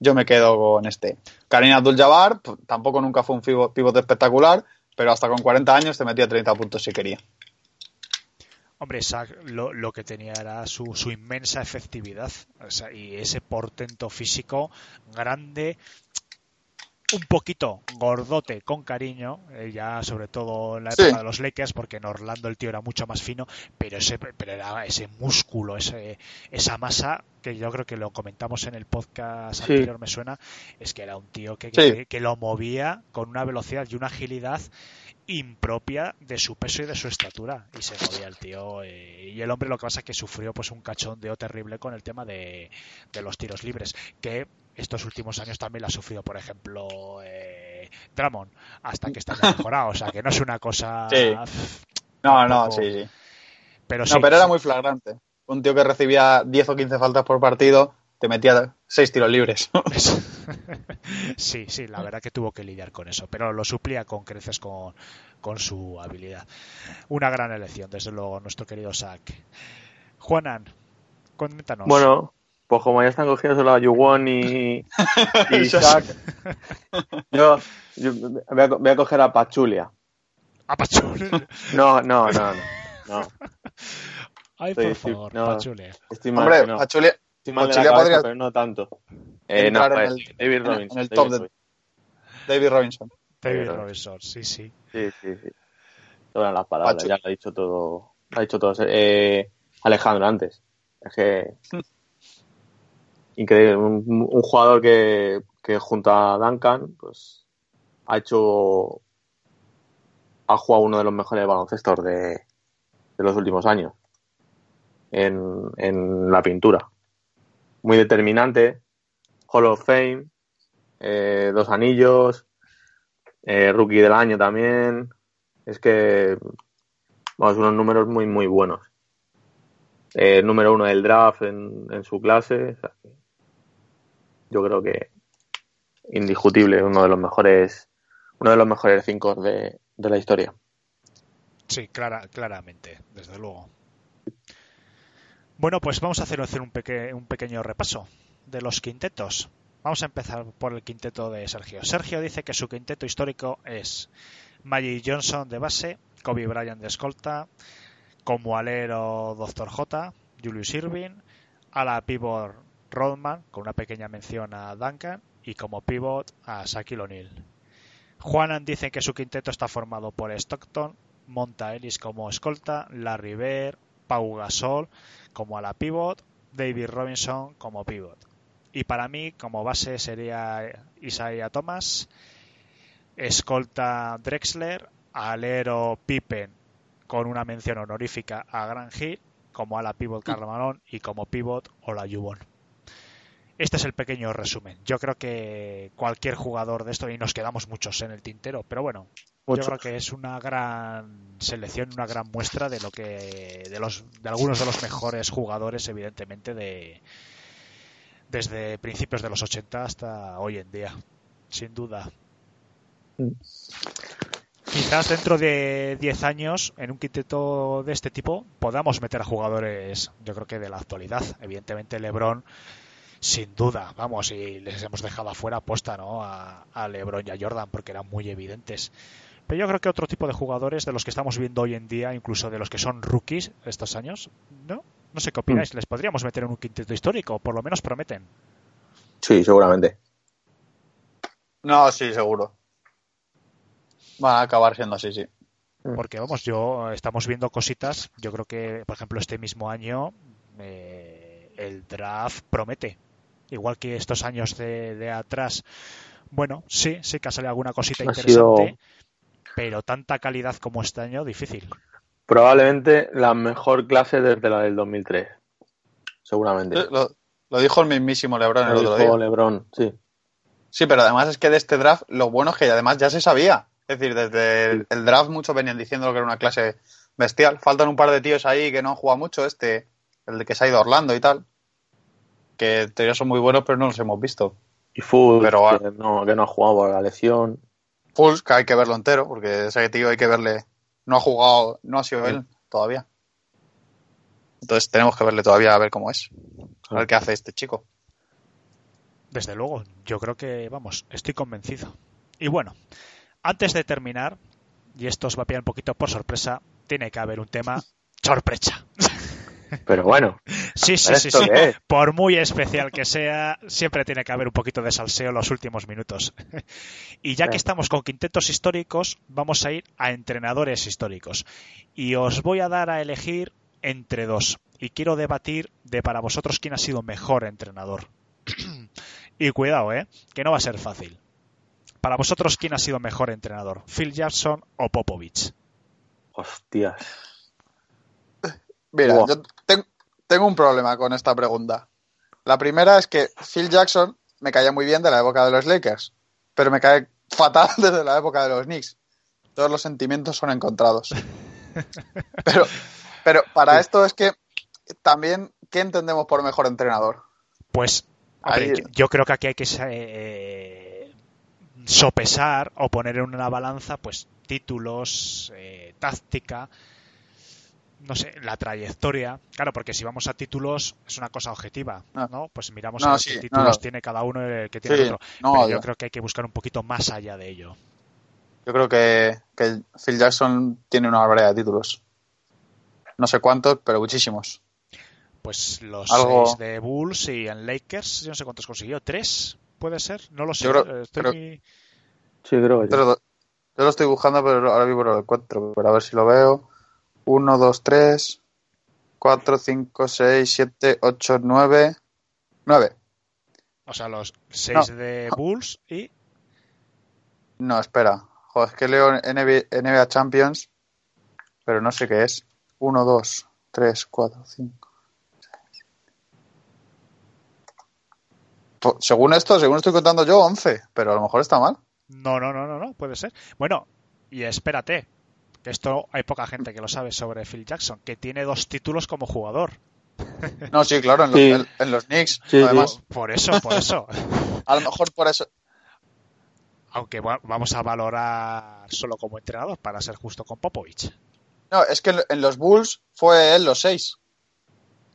Yo me quedo con este. Karim Abdul-Jabbar tampoco nunca fue un pivote espectacular, pero hasta con 40 años te metía 30 puntos si quería. Hombre, lo, que tenía era su, inmensa efectividad y ese portento físico grande, un poquito gordote con cariño, eh, ya sobre todo en la época sí. de los Lakers, porque en Orlando el tío era mucho más fino, pero ese, pero era ese músculo, ese, esa masa, que yo creo que lo comentamos en el podcast sí. anterior, me suena, es que era un tío que, sí. que, que, lo movía con una velocidad y una agilidad impropia de su peso y de su estatura y se movía el tío eh, y el hombre lo que pasa es que sufrió pues un cachondeo terrible con el tema de, de los tiros libres que estos últimos años también lo ha sufrido, por ejemplo, eh, Dramon, hasta que está mejorado. O sea, que no es una cosa. Sí. No, no, sí, sí. Pero no, sí, pero era muy flagrante. un tío que recibía 10 o 15 faltas por partido, te metía 6 tiros libres. sí, sí, la verdad que tuvo que lidiar con eso, pero lo suplía con creces con, con su habilidad. Una gran elección, desde luego, nuestro querido Sack. Juanan, coméntanos. Bueno, pues como ya están cogiendo solo a Yuwon y, y Shaq, yo, yo voy, a, voy, a, coger a Pachulia. ¿A Pachulia? No, no, no, no. no. Ay, por estoy, favor, no, Pachulia. Estoy mal, Hombre, no. Pachulia, Estoy mal Pachulia de la cabeza, podría pero no tanto. Eh, no, entrar en pues, el- David Robinson. en el David top de- Robinson. David Robinson. David Pero- Robinson, sí, sí. Sí, sí, sí. Sobran las palabras, Pachu- ya lo ha dicho todo. Lo ha dicho todo. Eh, Alejandro antes. Es que. Increíble. Un, un jugador que, que junto a Duncan, pues. Ha hecho. Ha jugado uno de los mejores baloncestos de, los últimos años. En, en la pintura. Muy determinante. Hall of Fame. eh, dos anillos. eh, rookie del año también. Es que. Vamos, unos números muy, muy buenos. Eh, número uno del draft en, en su clase. o sea yo creo que indiscutible, uno de los mejores, uno de los mejores cinco de, de la historia. Sí, clara, claramente, desde luego. Bueno, pues vamos a hacer, hacer un, peque- un pequeño repaso de los quintetos. Vamos a empezar por el quinteto de Sergio. Sergio dice que su quinteto histórico es Magic Johnson de base, Kobe Bryant de escolta, como alero Dr. J, Julius Irving, a la pivot Rodman, con una pequeña mención a Duncan, y como pivot a Shaquille O'Neal. Juanan dice que su quinteto está formado por Stockton, Monta Ellis como escolta, Larry Bird, Pau Gasol como a la pivot, David Robinson como pivot. Y para mí, como base sería Isaiah Thomas, escolta Drexler, alero Pippen con una mención honorífica a Gran Hill, como a la pivot Karl Malone y como pivot Olajuwon. Este es el pequeño resumen. Yo creo que cualquier jugador de esto, y nos quedamos muchos en el tintero, pero bueno, yo creo que es una gran selección, una gran muestra de lo que de los de algunos de los mejores jugadores, evidentemente, de desde principios de los 80 hasta hoy en día, sin duda. Mm. Quizás dentro de 10 años, en un quinteto de este tipo, podamos meter a jugadores, yo creo que de la actualidad. Evidentemente, LeBron, sin duda, vamos, y les hemos dejado afuera apuesta ¿no? a, a LeBron y a Jordan, porque eran muy evidentes. Pero yo creo que otro tipo de jugadores de los que estamos viendo hoy en día, incluso de los que son rookies estos años, ¿no? No sé qué opináis, les podríamos meter en un quinteto histórico, por lo menos prometen. Sí, seguramente. No, sí, seguro. Van a acabar siendo así, sí. Porque vamos, yo estamos viendo cositas. Yo creo que, por ejemplo, este mismo año eh, el draft promete. Igual que estos años de, de atrás. Bueno, sí, sí que ha salido alguna cosita Ha interesante. sido- Pero tanta calidad como este año, difícil. Probablemente la mejor clase desde la del 2003. Seguramente. Lo, lo dijo el mismísimo LeBron el Lo otro dijo día. LeBron, sí. Sí, pero además es que de este draft lo bueno es que además ya se sabía. Es decir, desde el, el draft muchos venían diciendo que era una clase bestial. Faltan un par de tíos ahí que no han jugado mucho, este, el de que se ha ido a Orlando y tal. Que en teoría son muy buenos, pero no los hemos visto. Y Fultz, Pero- que, no, que no ha jugado por la lesión. Fultz, que hay que verlo entero, porque ese tío hay que verle. No ha jugado, no ha sido él todavía. Entonces tenemos que verle todavía a ver cómo es. A ver qué hace este chico. Desde luego, yo creo que, vamos, estoy convencido. Y bueno, antes de terminar, y esto os va a pillar un poquito por sorpresa, tiene que haber un tema sorpresa. Pero bueno, Sí, sí, ¿pero sí? Por muy especial que sea, siempre tiene que haber un poquito de salseo en los últimos minutos. Y ya que estamos con quintetos históricos, vamos a ir a entrenadores históricos. Y os voy a dar a elegir entre dos. Y quiero debatir de para vosotros quién ha sido mejor entrenador. y cuidado, ¿eh? Que no va a ser fácil. Para vosotros, ¿quién ha sido mejor entrenador? ¿Phil Jackson o Popovich? hostias. Mira, yo ten- tengo un problema con esta pregunta. La primera es que Phil Jackson me caía muy bien de la época de los Lakers, pero me cae fatal desde la época de los Knicks. Todos los sentimientos son encontrados. Pero, pero para esto es que también, ¿qué entendemos por mejor entrenador? Pues, hombre, Ahí- yo creo que aquí hay que eh, sopesar o poner en una balanza, pues, títulos, eh, táctica, no sé, la trayectoria. Claro, porque si vamos a títulos es una cosa objetiva, No. ¿no? Pues miramos No, a sí, qué títulos no. tiene cada uno el que tiene Sí, el otro. no, Pero yo yo- creo que hay que buscar un poquito más allá de ello. Yo creo que, que Phil Jackson tiene una variedad de títulos. No sé cuántos, pero muchísimos. Pues los Algo- seis de Bulls y en Lakers, yo no sé cuántos consiguió. ¿Tres? ¿Puede ser? No lo sé. Yo creo- eh, estoy creo- muy- Sí, creo que. Pero yo lo estoy buscando, pero ahora mismo no lo encuentro. Pero a ver si lo veo. 1, 2, 3, 4, 5, 6, 7, 8, 9. 9. O sea, los seis de Bulls y No, espera. Joder, es que leo NBA, NBA Champions, pero no sé qué es. 1, 2, 3, 4, 5. Según esto, según estoy contando yo, 11, pero a lo mejor está mal. No, no, no, no, no, puede ser. Bueno, y espérate, que esto hay poca gente que lo sabe sobre Phil Jackson, que tiene dos títulos como jugador. No, sí, claro, en los, Sí. en- en los Knicks, Sí, además. Por eso, por eso. A lo mejor por eso. Aunque va- vamos a valorar solo como entrenador, para ser justo con Popovich. No, es que en- los Bulls fue él los 6.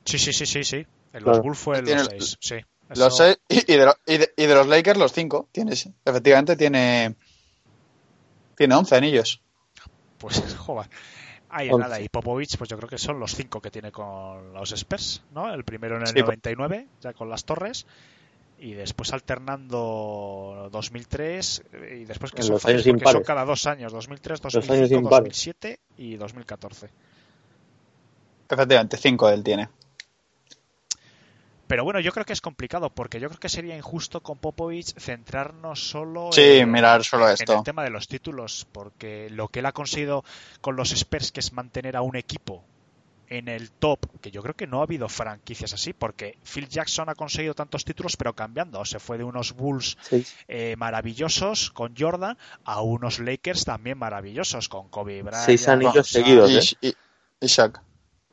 Sí, sí, sí, sí, sí. En los Claro. Bulls fue Y los seis, sí. Los seis y, y de, lo- y de- y de los Lakers los 5. Tienes, efectivamente tiene. Tiene 11 anillos. Pues, joder. Ahí Once. nada, y Popovich, pues yo creo que son los cinco que tiene con los Spurs, ¿no? El primero en el Sí, po- 99, ya con las torres, y después alternando 2003, y después que son, los años porque son cada dos años, 2003, años 2005, impares. 2007 y 2014. Efectivamente, 5 él tiene. Pero bueno, yo creo que es complicado, porque yo creo que sería injusto con Popovich centrarnos solo Sí, en, mirar solo en esto. el tema de los títulos, porque lo que él ha conseguido con los Spurs, que es mantener a un equipo en el top, que yo creo que no ha habido franquicias así, porque Phil Jackson ha conseguido tantos títulos, pero cambiando. Se fue de unos Bulls eh, maravillosos con Jordan a unos Lakers también maravillosos con Kobe Bryant. Seis anillos seguidos, Y, ¿eh? y- y Shaq.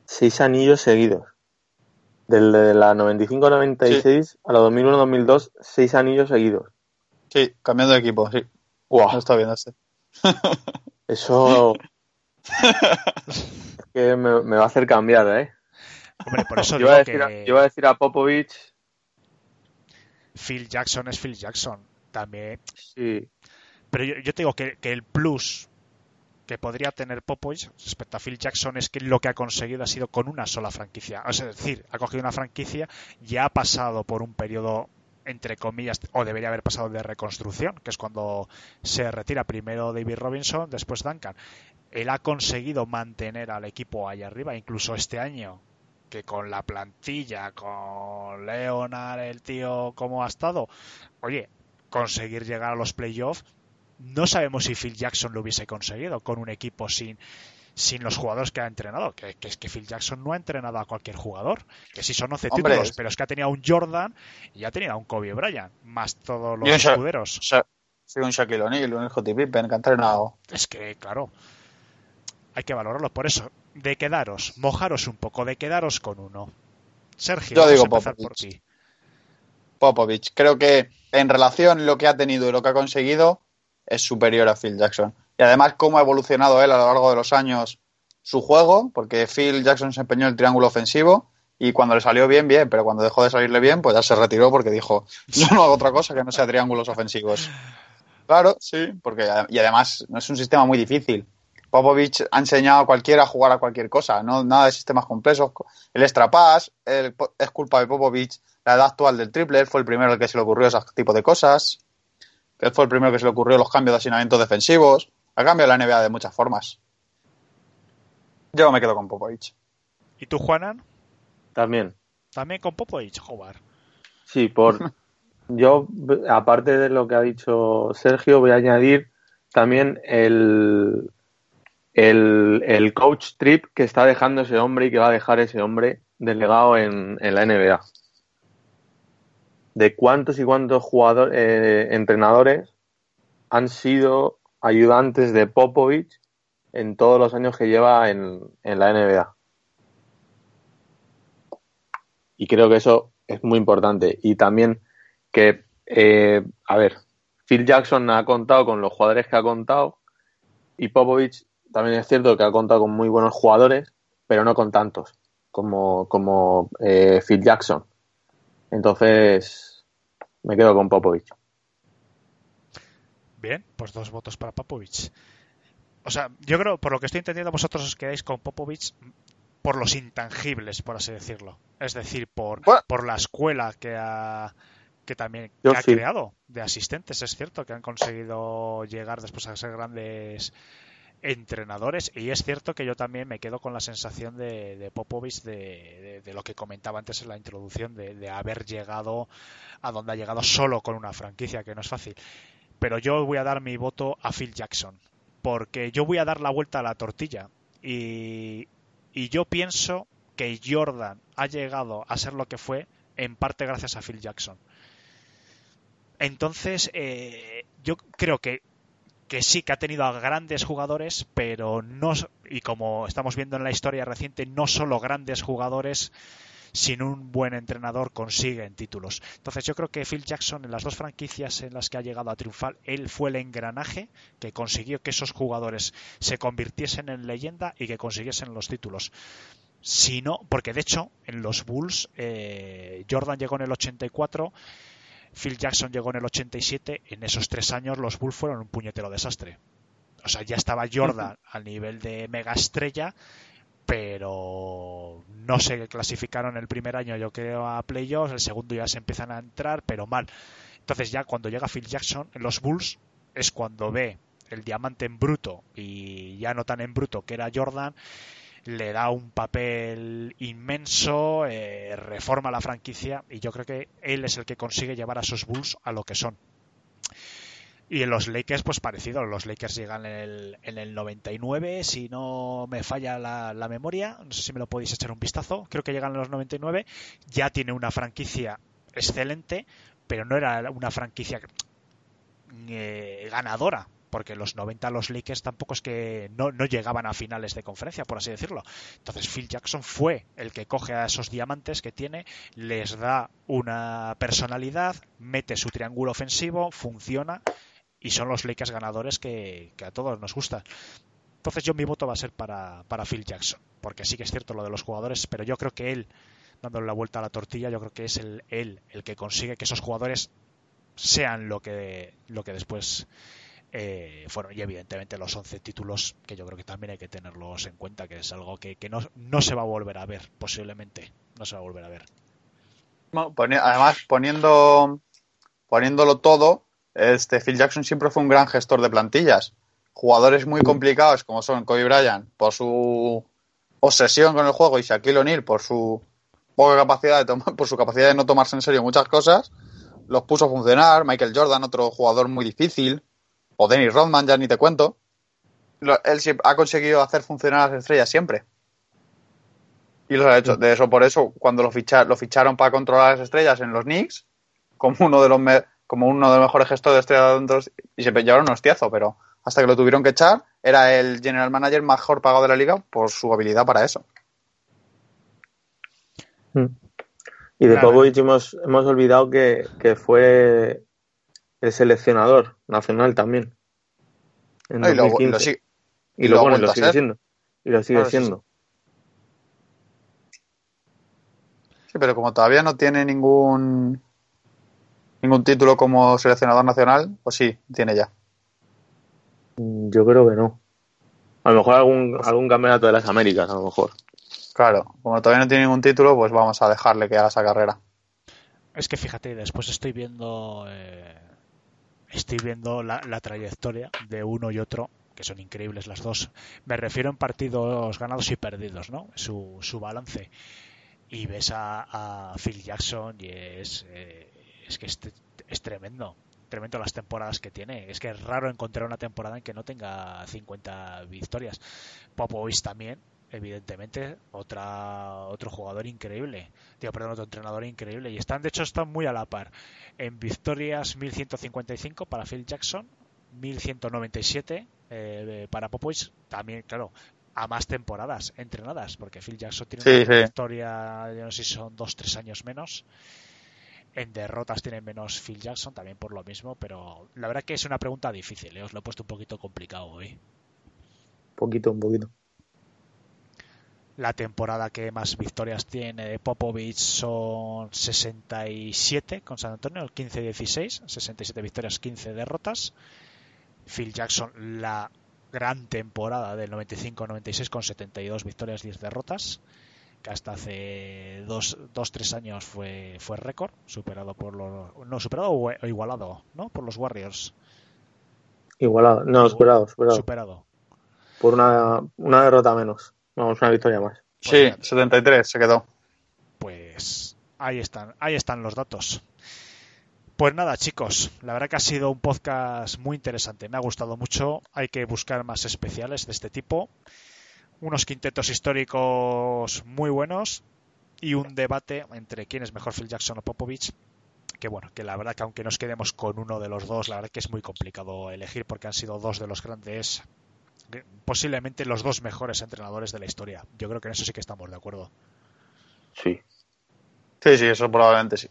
Seis anillos seguidos. Del de la 95-96 a la 2001-2002, seis anillos seguidos. Sí, cambiando de equipo, sí. Lo está viendo este. Eso. que me, me va a hacer cambiar, ¿eh? Hombre, por eso Yo iba, a digo decir a, que yo iba a decir a Popovich. Phil Jackson es Phil Jackson. También Sí, Pero yo, yo te digo que, que el plus que podría tener Popovich respecto a Phil Jackson es que lo que ha conseguido ha sido con una sola franquicia. Es decir, ha cogido una franquicia y ha pasado por un periodo entre comillas, o debería haber pasado de reconstrucción, que es cuando se retira primero David Robinson, después Duncan. Él ha conseguido mantener al equipo ahí arriba, incluso este año, que con la plantilla, con Leonard, el tío, cómo ha estado, oye, conseguir llegar a los playoffs no sabemos si Phil Jackson lo hubiese conseguido con un equipo sin, sin los jugadores que ha entrenado. Que, que es que Phil Jackson no ha entrenado a cualquier jugador. Que sí son 11 Hombre, títulos, pero es que ha tenido a un Jordan y ha tenido a un Kobe Bryant, más todos los escuderos. Sha- Sí, un Shaquille O'Neal, un Scottie Pippen que ha entrenado. Es que, claro, hay que valorarlo. Por eso, de quedaros, mojaros un poco, de quedaros con uno. Sergio, Yo vamos digo a empezar por ti. Popovich. Creo que en relación lo que ha tenido y lo que ha conseguido es superior a Phil Jackson. Y además cómo ha evolucionado él a lo largo de los años su juego, porque Phil Jackson se empeñó en el triángulo ofensivo y cuando le salió bien, bien, pero cuando dejó de salirle bien, pues ya se retiró porque dijo, yo no hago otra cosa que no sea triángulos ofensivos. Claro, sí, porque y además no es un sistema muy difícil. Popovich ha enseñado a cualquiera a jugar a cualquier cosa, no nada de sistemas complejos. El extra es culpa de Popovich. La edad actual del triple, fue el primero al que se le ocurrió ese tipo de cosas. Él fue el primero que se le ocurrió los cambios de asignamientos defensivos. Ha cambiado la NBA de muchas formas. Yo me quedo con Popovich. ¿Y tú, Juanan? también. También con Popovich, jugar. Sí, por. Yo, aparte de lo que ha dicho Sergio, voy a añadir también el, el, el coach trip que está dejando ese hombre y que va a dejar ese hombre delegado en, en la NBA. De cuántos y cuántos jugadores, eh, entrenadores han sido ayudantes de Popovich en todos los años que lleva en, en la NBA. Y creo que eso es muy importante. Y también que, eh, a ver, Phil Jackson ha contado con los jugadores que ha contado y Popovich también es cierto que ha contado con muy buenos jugadores, pero no con tantos como, como eh, Phil Jackson. Entonces, me quedo con Popovich. Bien, pues dos votos para Popovich. O sea, yo creo, por lo que estoy entendiendo, vosotros os quedáis con Popovich por los intangibles, por así decirlo. Es decir, por, por la escuela que ha, que también ha creado de asistentes. Es cierto que han conseguido llegar después a ser grandes entrenadores y es cierto que yo también me quedo con la sensación de, de Popovich de, lo que comentaba antes en la introducción de, haber llegado a donde ha llegado solo con una franquicia que no es fácil. Pero yo voy a dar mi voto a Phil Jackson porque yo voy a dar la vuelta a la tortilla y, yo pienso que Jordan ha llegado a ser lo que fue en parte gracias a Phil Jackson. Entonces eh, yo creo que que sí que ha tenido a grandes jugadores, pero no, y como estamos viendo en la historia reciente, no solo grandes jugadores sin un buen entrenador consiguen títulos. Entonces yo creo que Phil Jackson en las dos franquicias en las que ha llegado a triunfar, él fue el engranaje que consiguió que esos jugadores se convirtiesen en leyenda y que consiguiesen los títulos. Si no, porque de hecho en los Bulls eh, Jordan llegó en el 84 Phil Jackson llegó en el 87, en esos tres años los Bulls fueron un puñetero desastre. O sea, ya estaba Jordan al nivel de mega estrella, pero no se clasificaron el primer año, yo creo, a playoffs, el segundo ya se empiezan a entrar, pero mal. Entonces ya cuando llega Phil Jackson en los Bulls es cuando ve el diamante en bruto y ya no tan en bruto que era Jordan le da un papel inmenso, eh, reforma la franquicia y yo creo que él es el que consigue llevar a sus Bulls a lo que son. Y en los Lakers, pues parecido. Los Lakers llegan en el, en el 99, si no me falla la, la, memoria. No sé si me lo podéis echar un vistazo. Creo que llegan en los 99. Ya tiene una franquicia excelente, pero no era una franquicia eh, ganadora porque los 90 los Lakers tampoco es que no, llegaban a finales de conferencia, por así decirlo. Entonces Phil Jackson fue el que coge a esos diamantes que tiene, les da una personalidad, mete su triángulo ofensivo, funciona y son los Lakers ganadores que, a todos nos gustan. Entonces yo mi voto va a ser para, para Phil Jackson, porque sí que es cierto lo de los jugadores, pero yo creo que él, dándole la vuelta a la tortilla, yo creo que es el, él el que consigue que esos jugadores sean lo que, lo que después eh, fueron y evidentemente los 11 títulos que yo creo que también hay que tenerlos en cuenta que es algo que, no, no, se va a volver a ver posiblemente. No se va a volver a ver. Además poniendo poniéndolo todo este Phil Jackson siempre fue un gran gestor de plantillas. Jugadores muy complicados como son Kobe Bryant por su obsesión con el juego y Shaquille O'Neal por su poca capacidad de por su capacidad de no tomarse en serio muchas cosas los puso a funcionar. Michael Jordan otro jugador muy difícil o Dennis Rodman, ya ni te cuento, él ha conseguido hacer funcionar las estrellas siempre. Y lo ha hecho. De eso, por eso, cuando lo, lo ficharon para controlar las estrellas en los Knicks, como uno de los, como uno de los mejores gestores de estrellas, y se llevaron un hostiazo, pero hasta que lo tuvieron que echar, era el general manager mejor pagado de la liga por su habilidad para eso. Hmm. Y de Popovich hemos, hemos olvidado que, que fue el seleccionador nacional también. En y, lo, sigue, y, lo, sigue siendo. Y lo sigue siendo. Sí. pero como todavía no tiene ningún ningún título como seleccionador nacional, pues sí, tiene ya. Mm, yo creo que no. A lo mejor algún, pues algún campeonato de las Américas, a lo mejor. Claro, como todavía no tiene ningún título, pues vamos a dejarle que haga esa carrera. Es que fíjate, después estoy viendo eh, estoy viendo la, trayectoria de uno y otro que son increíbles las dos. Me refiero en partidos ganados y perdidos, ¿no? Su, su balance. Y ves a, Phil Jackson y es, eh, es que es, es, tremendo. Tremendo las temporadas que tiene. Es que es raro encontrar una temporada en que no tenga 50 victorias. Popovich también, evidentemente, otra, otro jugador increíble. Tío, perdón, otro entrenador increíble. Y están, de hecho, están muy a la par. En victorias 1155 para Phil Jackson, 1197 eh, para Popovich. También, claro, a más temporadas entrenadas, porque Phil Jackson tiene Sí, una sí. historia, yo no sé si son dos, tres años menos. En derrotas tiene menos Phil Jackson, también por lo mismo, pero la verdad que es una pregunta difícil, ¿eh? os lo he puesto un poquito complicado hoy. Un poquito, un poquito. La temporada que más victorias tiene de Popovich son 67 con San Antonio, 15-16, 67 victorias, 15 derrotas. Phil Jackson, la gran temporada del 95-96 con 72 victorias, 10 derrotas, que hasta hace 2-3 años fue, fue récord, superado por los... No, superado o igualado, ¿no? Por los Warriors. Igualado, no, superado, superado. Superado. Por una, una derrota menos. Vamos, una victoria más. Sí, 73 se quedó. Pues ahí están, ahí están los datos. Pues nada, chicos, la verdad que ha sido un podcast muy interesante. Me ha gustado mucho. Hay que buscar más especiales de este tipo. Unos quintetos históricos muy buenos y un debate entre quién es mejor Phil Jackson o Popovich. Que bueno, que la verdad que aunque nos quedemos con uno de los dos, la verdad que es muy complicado elegir porque han sido dos de los grandes, posiblemente los dos mejores entrenadores de la historia. Yo creo que en eso sí que estamos de acuerdo. Sí. Sí, sí, eso probablemente sí.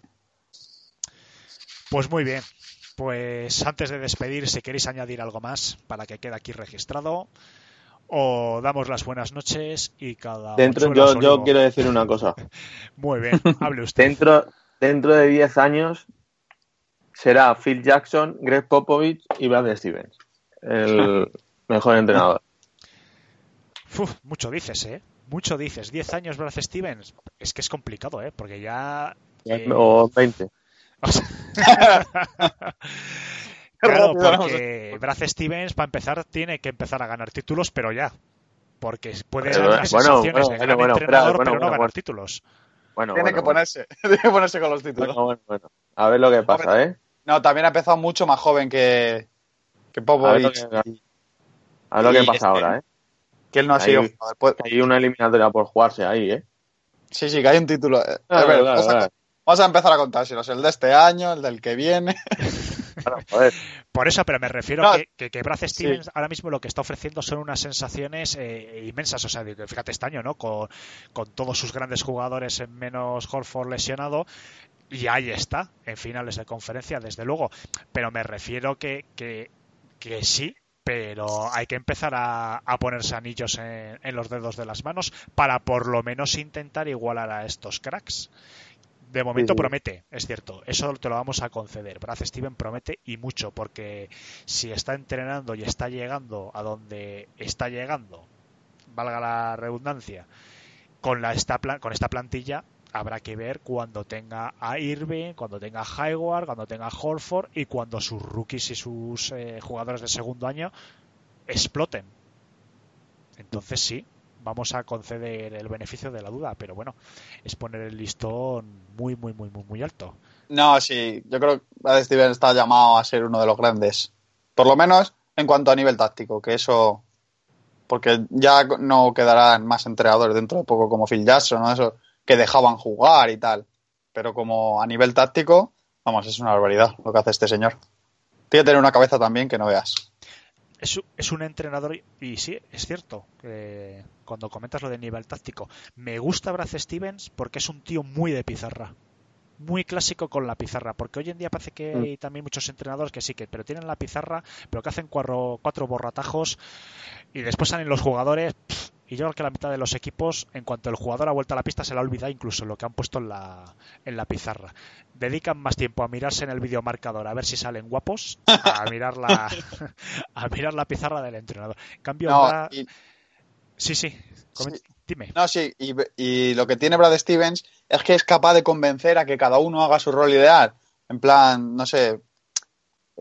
Pues muy bien. Pues antes de despedir, si queréis añadir algo más para que quede aquí registrado, o damos las buenas noches y cada. Dentro, yo, yo quiero decir una cosa. Muy bien, hable usted. Dentro, dentro de 10 años será Phil Jackson, Greg Popovich y Brad Stevens. El mejor entrenador. Uf, mucho dices, ¿eh? Mucho dices. 10 años Brad Stevens. Es que es complicado, ¿eh? Porque ya. eh, O 20. o sea- claro, porque Brad Stevens, para empezar, tiene que empezar a ganar títulos, pero ya. Porque puede Bueno, dar bueno, sensaciones bueno, de bueno, gran bueno, entrenador, pero no bueno, ganar bueno. títulos. Bueno, Tiene bueno, que bueno. ponerse, tiene que ponerse con los títulos. Bueno, bueno, bueno. A ver lo que pasa, ¿eh? No, también ha empezado mucho más joven que, que A ver lo Popovich. que, a ver lo que pasa ahora, ¿eh? Que él no ha sido jugador. Pues- Hay una eliminatoria por jugarse ahí, ¿eh? Sí, sí, que hay un título. Eh, Claro, a ver, claro, vamos, a, claro. vamos a empezar a contárselos. El de este año, el del que viene. Joder. Por eso, pero me refiero No, que, que, que Brad Stevens ahora mismo lo que está ofreciendo son unas sensaciones eh, inmensas. O sea, fíjate este año, ¿no? Con, con todos sus grandes jugadores, en menos Horford lesionado. Y ahí está, en finales de conferencia, desde luego. Pero me refiero que, que, que sí, pero hay que empezar a, a ponerse anillos en, en los dedos de las manos para por lo menos intentar igualar a estos cracks. De momento Sí, sí. promete, es cierto, eso te lo vamos a conceder. Brad Steven promete y mucho, porque si está entrenando y está llegando a donde está llegando, valga la redundancia, con, la, esta, con esta plantilla, habrá que ver cuando tenga a Irving, cuando tenga a Hayward, cuando tenga a Horford y cuando sus rookies y sus eh, jugadores de segundo año exploten. Entonces sí, vamos a conceder el beneficio de la duda, pero bueno, es poner el listón muy, muy, muy, muy, muy alto. No, sí, yo creo que Brad Stevens está llamado a ser uno de los grandes. Por lo menos en cuanto a nivel táctico, que eso. Porque ya no quedarán más entrenadores dentro de poco como Phil Jackson, ¿no? Eso que dejaban jugar y tal. Pero como a nivel táctico, vamos, es una barbaridad lo que hace este señor. Tiene que tener una cabeza también que no veas. Es, un entrenador, y- y sí, es cierto, que cuando comentas lo de nivel táctico, me gusta Brad Stevens porque es un tío muy de pizarra. Muy clásico con la pizarra, porque hoy en día parece que Mm. hay también muchos entrenadores que sí, que pero tienen la pizarra, pero que hacen cuatro, cuatro borratajos y después salen los jugadores. pff, y yo creo que la mitad de los equipos, en cuanto el jugador ha vuelto a la pista, se la olvida incluso lo que han puesto en la, en la pizarra. Dedican más tiempo a mirarse en el videomarcador a ver si salen guapos, a mirar la, a mirar la pizarra del entrenador. En cambio, No, Brad- y- sí, sí, dime. No, sí, y, y lo que tiene Brad Stevens es que es capaz de convencer a que cada uno haga su rol ideal. En plan, no sé,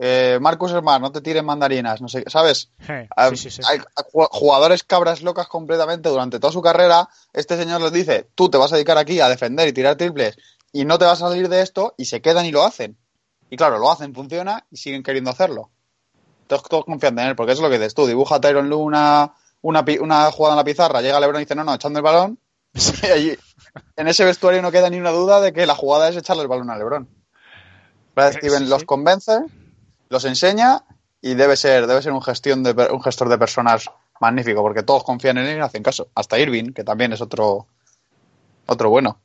eh, Marcus Smart, no te tires mandarinas, no sé, ¿sabes? Ah, sí, sí, sí. Hay ju- jugadores cabras locas completamente durante toda su carrera. Este señor les dice, tú te vas a dedicar aquí a defender y tirar triples y no te vas a salir de esto y se quedan y lo hacen. Y claro, lo hacen, funciona y siguen queriendo hacerlo. Todos, todos confían en él, porque eso es lo que dices tú. Dibuja a Tyron Lue una, una, una jugada en la pizarra, llega LeBron y dice, no, no, echando el balón. Y allí, en ese vestuario no queda ni una duda de que la jugada es echarle el balón a LeBron. Los convence, los enseña y debe ser, debe ser un, gestión de, un gestor de personas magnífico, porque todos confían en él y hacen caso. Hasta Irving, que también es otro, otro bueno.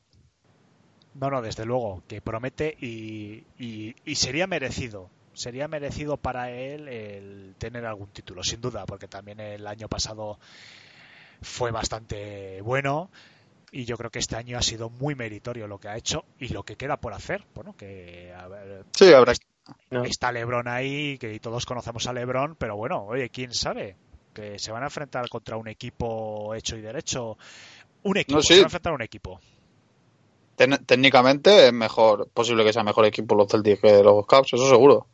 No, no, desde luego, que promete y, y, y sería merecido. Sería merecido para él el tener algún título, sin duda, porque también el año pasado fue bastante bueno y yo creo que este año ha sido muy meritorio lo que ha hecho y lo que queda por hacer. Bueno, que a ver, Sí, habrá No. está LeBron ahí, que todos conocemos a LeBron, pero bueno, oye, quién sabe que se van a enfrentar contra un equipo hecho y derecho. Un equipo, No, sí. se van a enfrentar a un equipo. Ten- técnicamente es mejor, posible que sea mejor equipo los Celtics que los Cavs, eso seguro.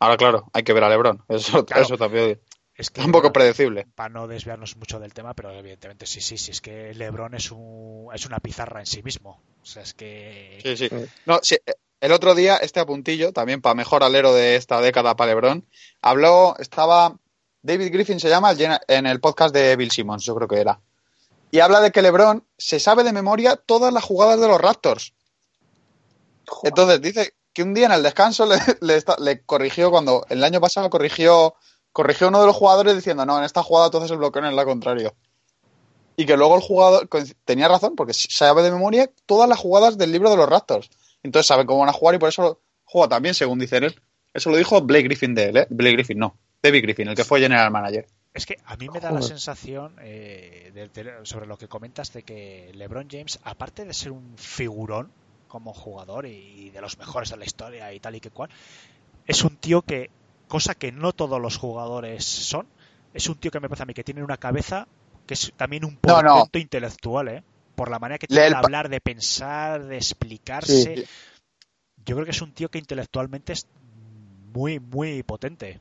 Ahora, claro, hay que ver a LeBron. Eso, Claro. eso también Es que un poco predecible. para no desviarnos mucho del tema, pero evidentemente sí, sí, sí, es que LeBron es, un, es una pizarra en sí mismo. O sea, es que... Sí, sí. Sí. No, sí, el otro día, este apuntillo, también para mejor alero de esta década para LeBron, habló, estaba, David Griffin se llama, en el podcast de Bill Simmons, yo creo que era. Y habla de que LeBron se sabe de memoria todas las jugadas de los Raptors. Entonces dice que un día en el descanso le, le esta- le corrigió cuando el año pasado corrigió corrigió uno de los jugadores diciendo no en esta jugada entonces el bloqueo es la contrario y que luego el jugador tenía razón porque sabe de memoria todas las jugadas del libro de los Raptors entonces saben cómo van a jugar y por eso juega también según dice él eso lo dijo Blake Griffin de él ¿eh? Blake Griffin no David Griffin el que fue general manager Es que a mí me da la sensación, eh, de- de- sobre lo que comentas, de que LeBron James, aparte de ser un figurón como jugador y de los mejores de la historia y tal y que cual, es un tío que, cosa que no todos los jugadores son, es un tío que me parece a mí que tiene una cabeza que es también un No, no. portento intelectual, ¿eh? Por la manera que tiene de hablar, de pensar, de explicarse. Sí. Yo creo que es un tío que intelectualmente es muy, muy potente.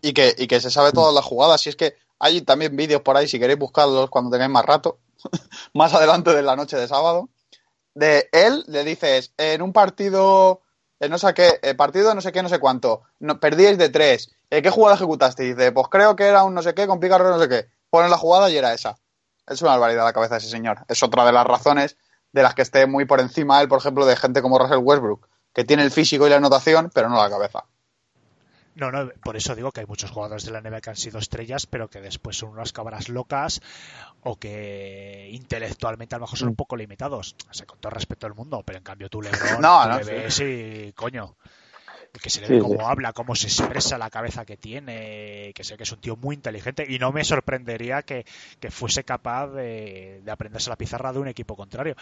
y que, y que se sabe todas las jugadas. Y es que hay también vídeos por ahí, si queréis buscarlos cuando tengáis más rato, más adelante de la noche de sábado, de él le dices, en un partido, eh, no sé qué, eh, partido no sé qué, no sé cuánto, no, perdíais de tres, eh, ¿qué jugada ejecutaste? Y dice, pues creo que era un no sé qué, con picarro no sé qué. Ponen la jugada y era esa. Es una barbaridad la cabeza de ese señor. Es otra de las razones de las que esté muy por encima él, por ejemplo, de gente como Russell Westbrook, que tiene el físico y la anotación, pero no la cabeza. No, no, por eso digo que hay muchos jugadores de la NBA que han sido estrellas, pero que después son unas cabras locas o que intelectualmente a lo mejor son un poco limitados. O sea, con todo respeto al mundo, pero en cambio tú, Lebron, No, tú no, le sí. y, coño, que se le Sí, ve sí. cómo habla, cómo se expresa, la cabeza que tiene, que sé que es un tío muy inteligente y no me sorprendería que, que fuese capaz de, de aprenderse la pizarra de un equipo contrario.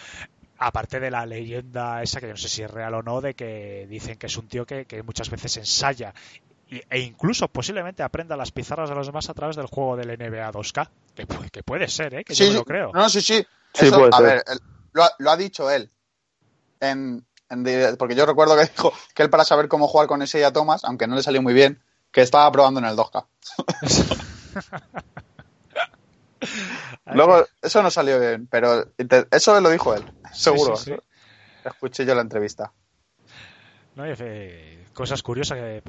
Aparte de la leyenda esa, que yo no sé si es real o no, de que dicen que es un tío que, que muchas veces ensaya y- e incluso posiblemente aprenda las pizarras de los demás a través del juego del NBA 2K. Que, que puede ser, ¿eh? Que yo me lo creo. No, sí, sí. Sí, Eso, a ser. ver, él- lo, ha, lo ha dicho él. En, porque yo recuerdo que dijo que él para saber cómo jugar con ese a Thomas, aunque no le salió muy bien, que estaba probando en el 2K. Luego, eso no salió bien, pero eso lo dijo él, seguro. sí, sí. Escuché yo la entrevista. ¿no? Y, eh, cosas curiosas que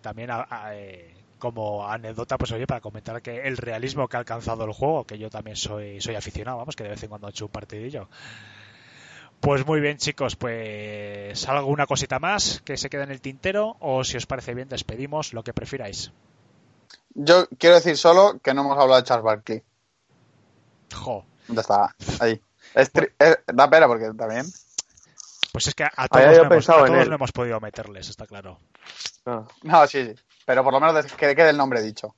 también a- a- eh, como anécdota, pues oye, para comentar que el realismo que ha alcanzado el juego, que yo también soy, soy aficionado, vamos, que de vez en cuando he hecho un partidillo. Pues muy bien, chicos, pues alguna cosita más que se quede en el tintero o si os parece bien despedimos lo que prefiráis. Yo quiero decir solo que no hemos hablado de Charles Barkley. Jo, ¿Dónde está? Ahí. Es tri- da pena porque también. pues es que a todos, no hemos, a todos no hemos podido meterles, está claro. Ah, No, sí, sí. Pero por lo menos que quede el nombre dicho.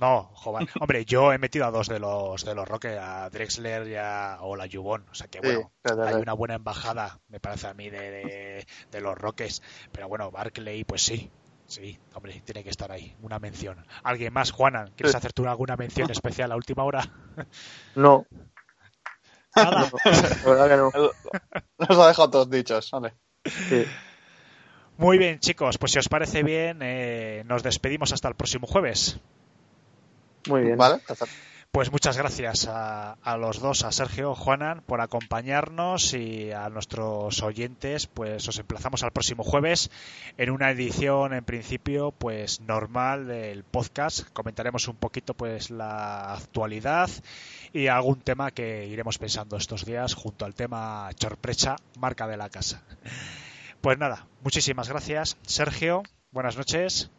No, joder. Hombre, yo he metido a dos de los de los Rockets, a Drexler y a o la Yubon. O sea que Sí, bueno, hay una buena embajada, me parece a mí, de, de, de los Rockets. Pero bueno, Barclay, pues sí. Sí, hombre, tiene que estar ahí. Una mención. ¿Alguien más, Juanan? ¿Quieres Sí. hacer tú alguna mención especial a última hora? No, Nada. la verdad que no. Nos ha dejado todos dichos. Vale. Sí. Muy bien, chicos. Pues si os parece bien, eh, nos despedimos hasta el próximo jueves. Muy bien. ¿Vale? Perfecto. Pues muchas gracias a, a los dos, a Sergio, Juanan, por acompañarnos y a nuestros oyentes, pues os emplazamos al próximo jueves en una edición, en principio, pues normal del podcast. Comentaremos un poquito, pues, la actualidad y algún tema que iremos pensando estos días junto al tema Chorprecha, marca de la casa. Pues nada, muchísimas gracias, Sergio. Buenas noches.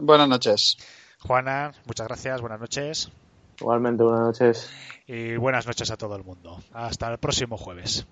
Buenas noches. Juana, muchas gracias, buenas noches. Igualmente, buenas noches. Y buenas noches a todo el mundo. Hasta el próximo jueves.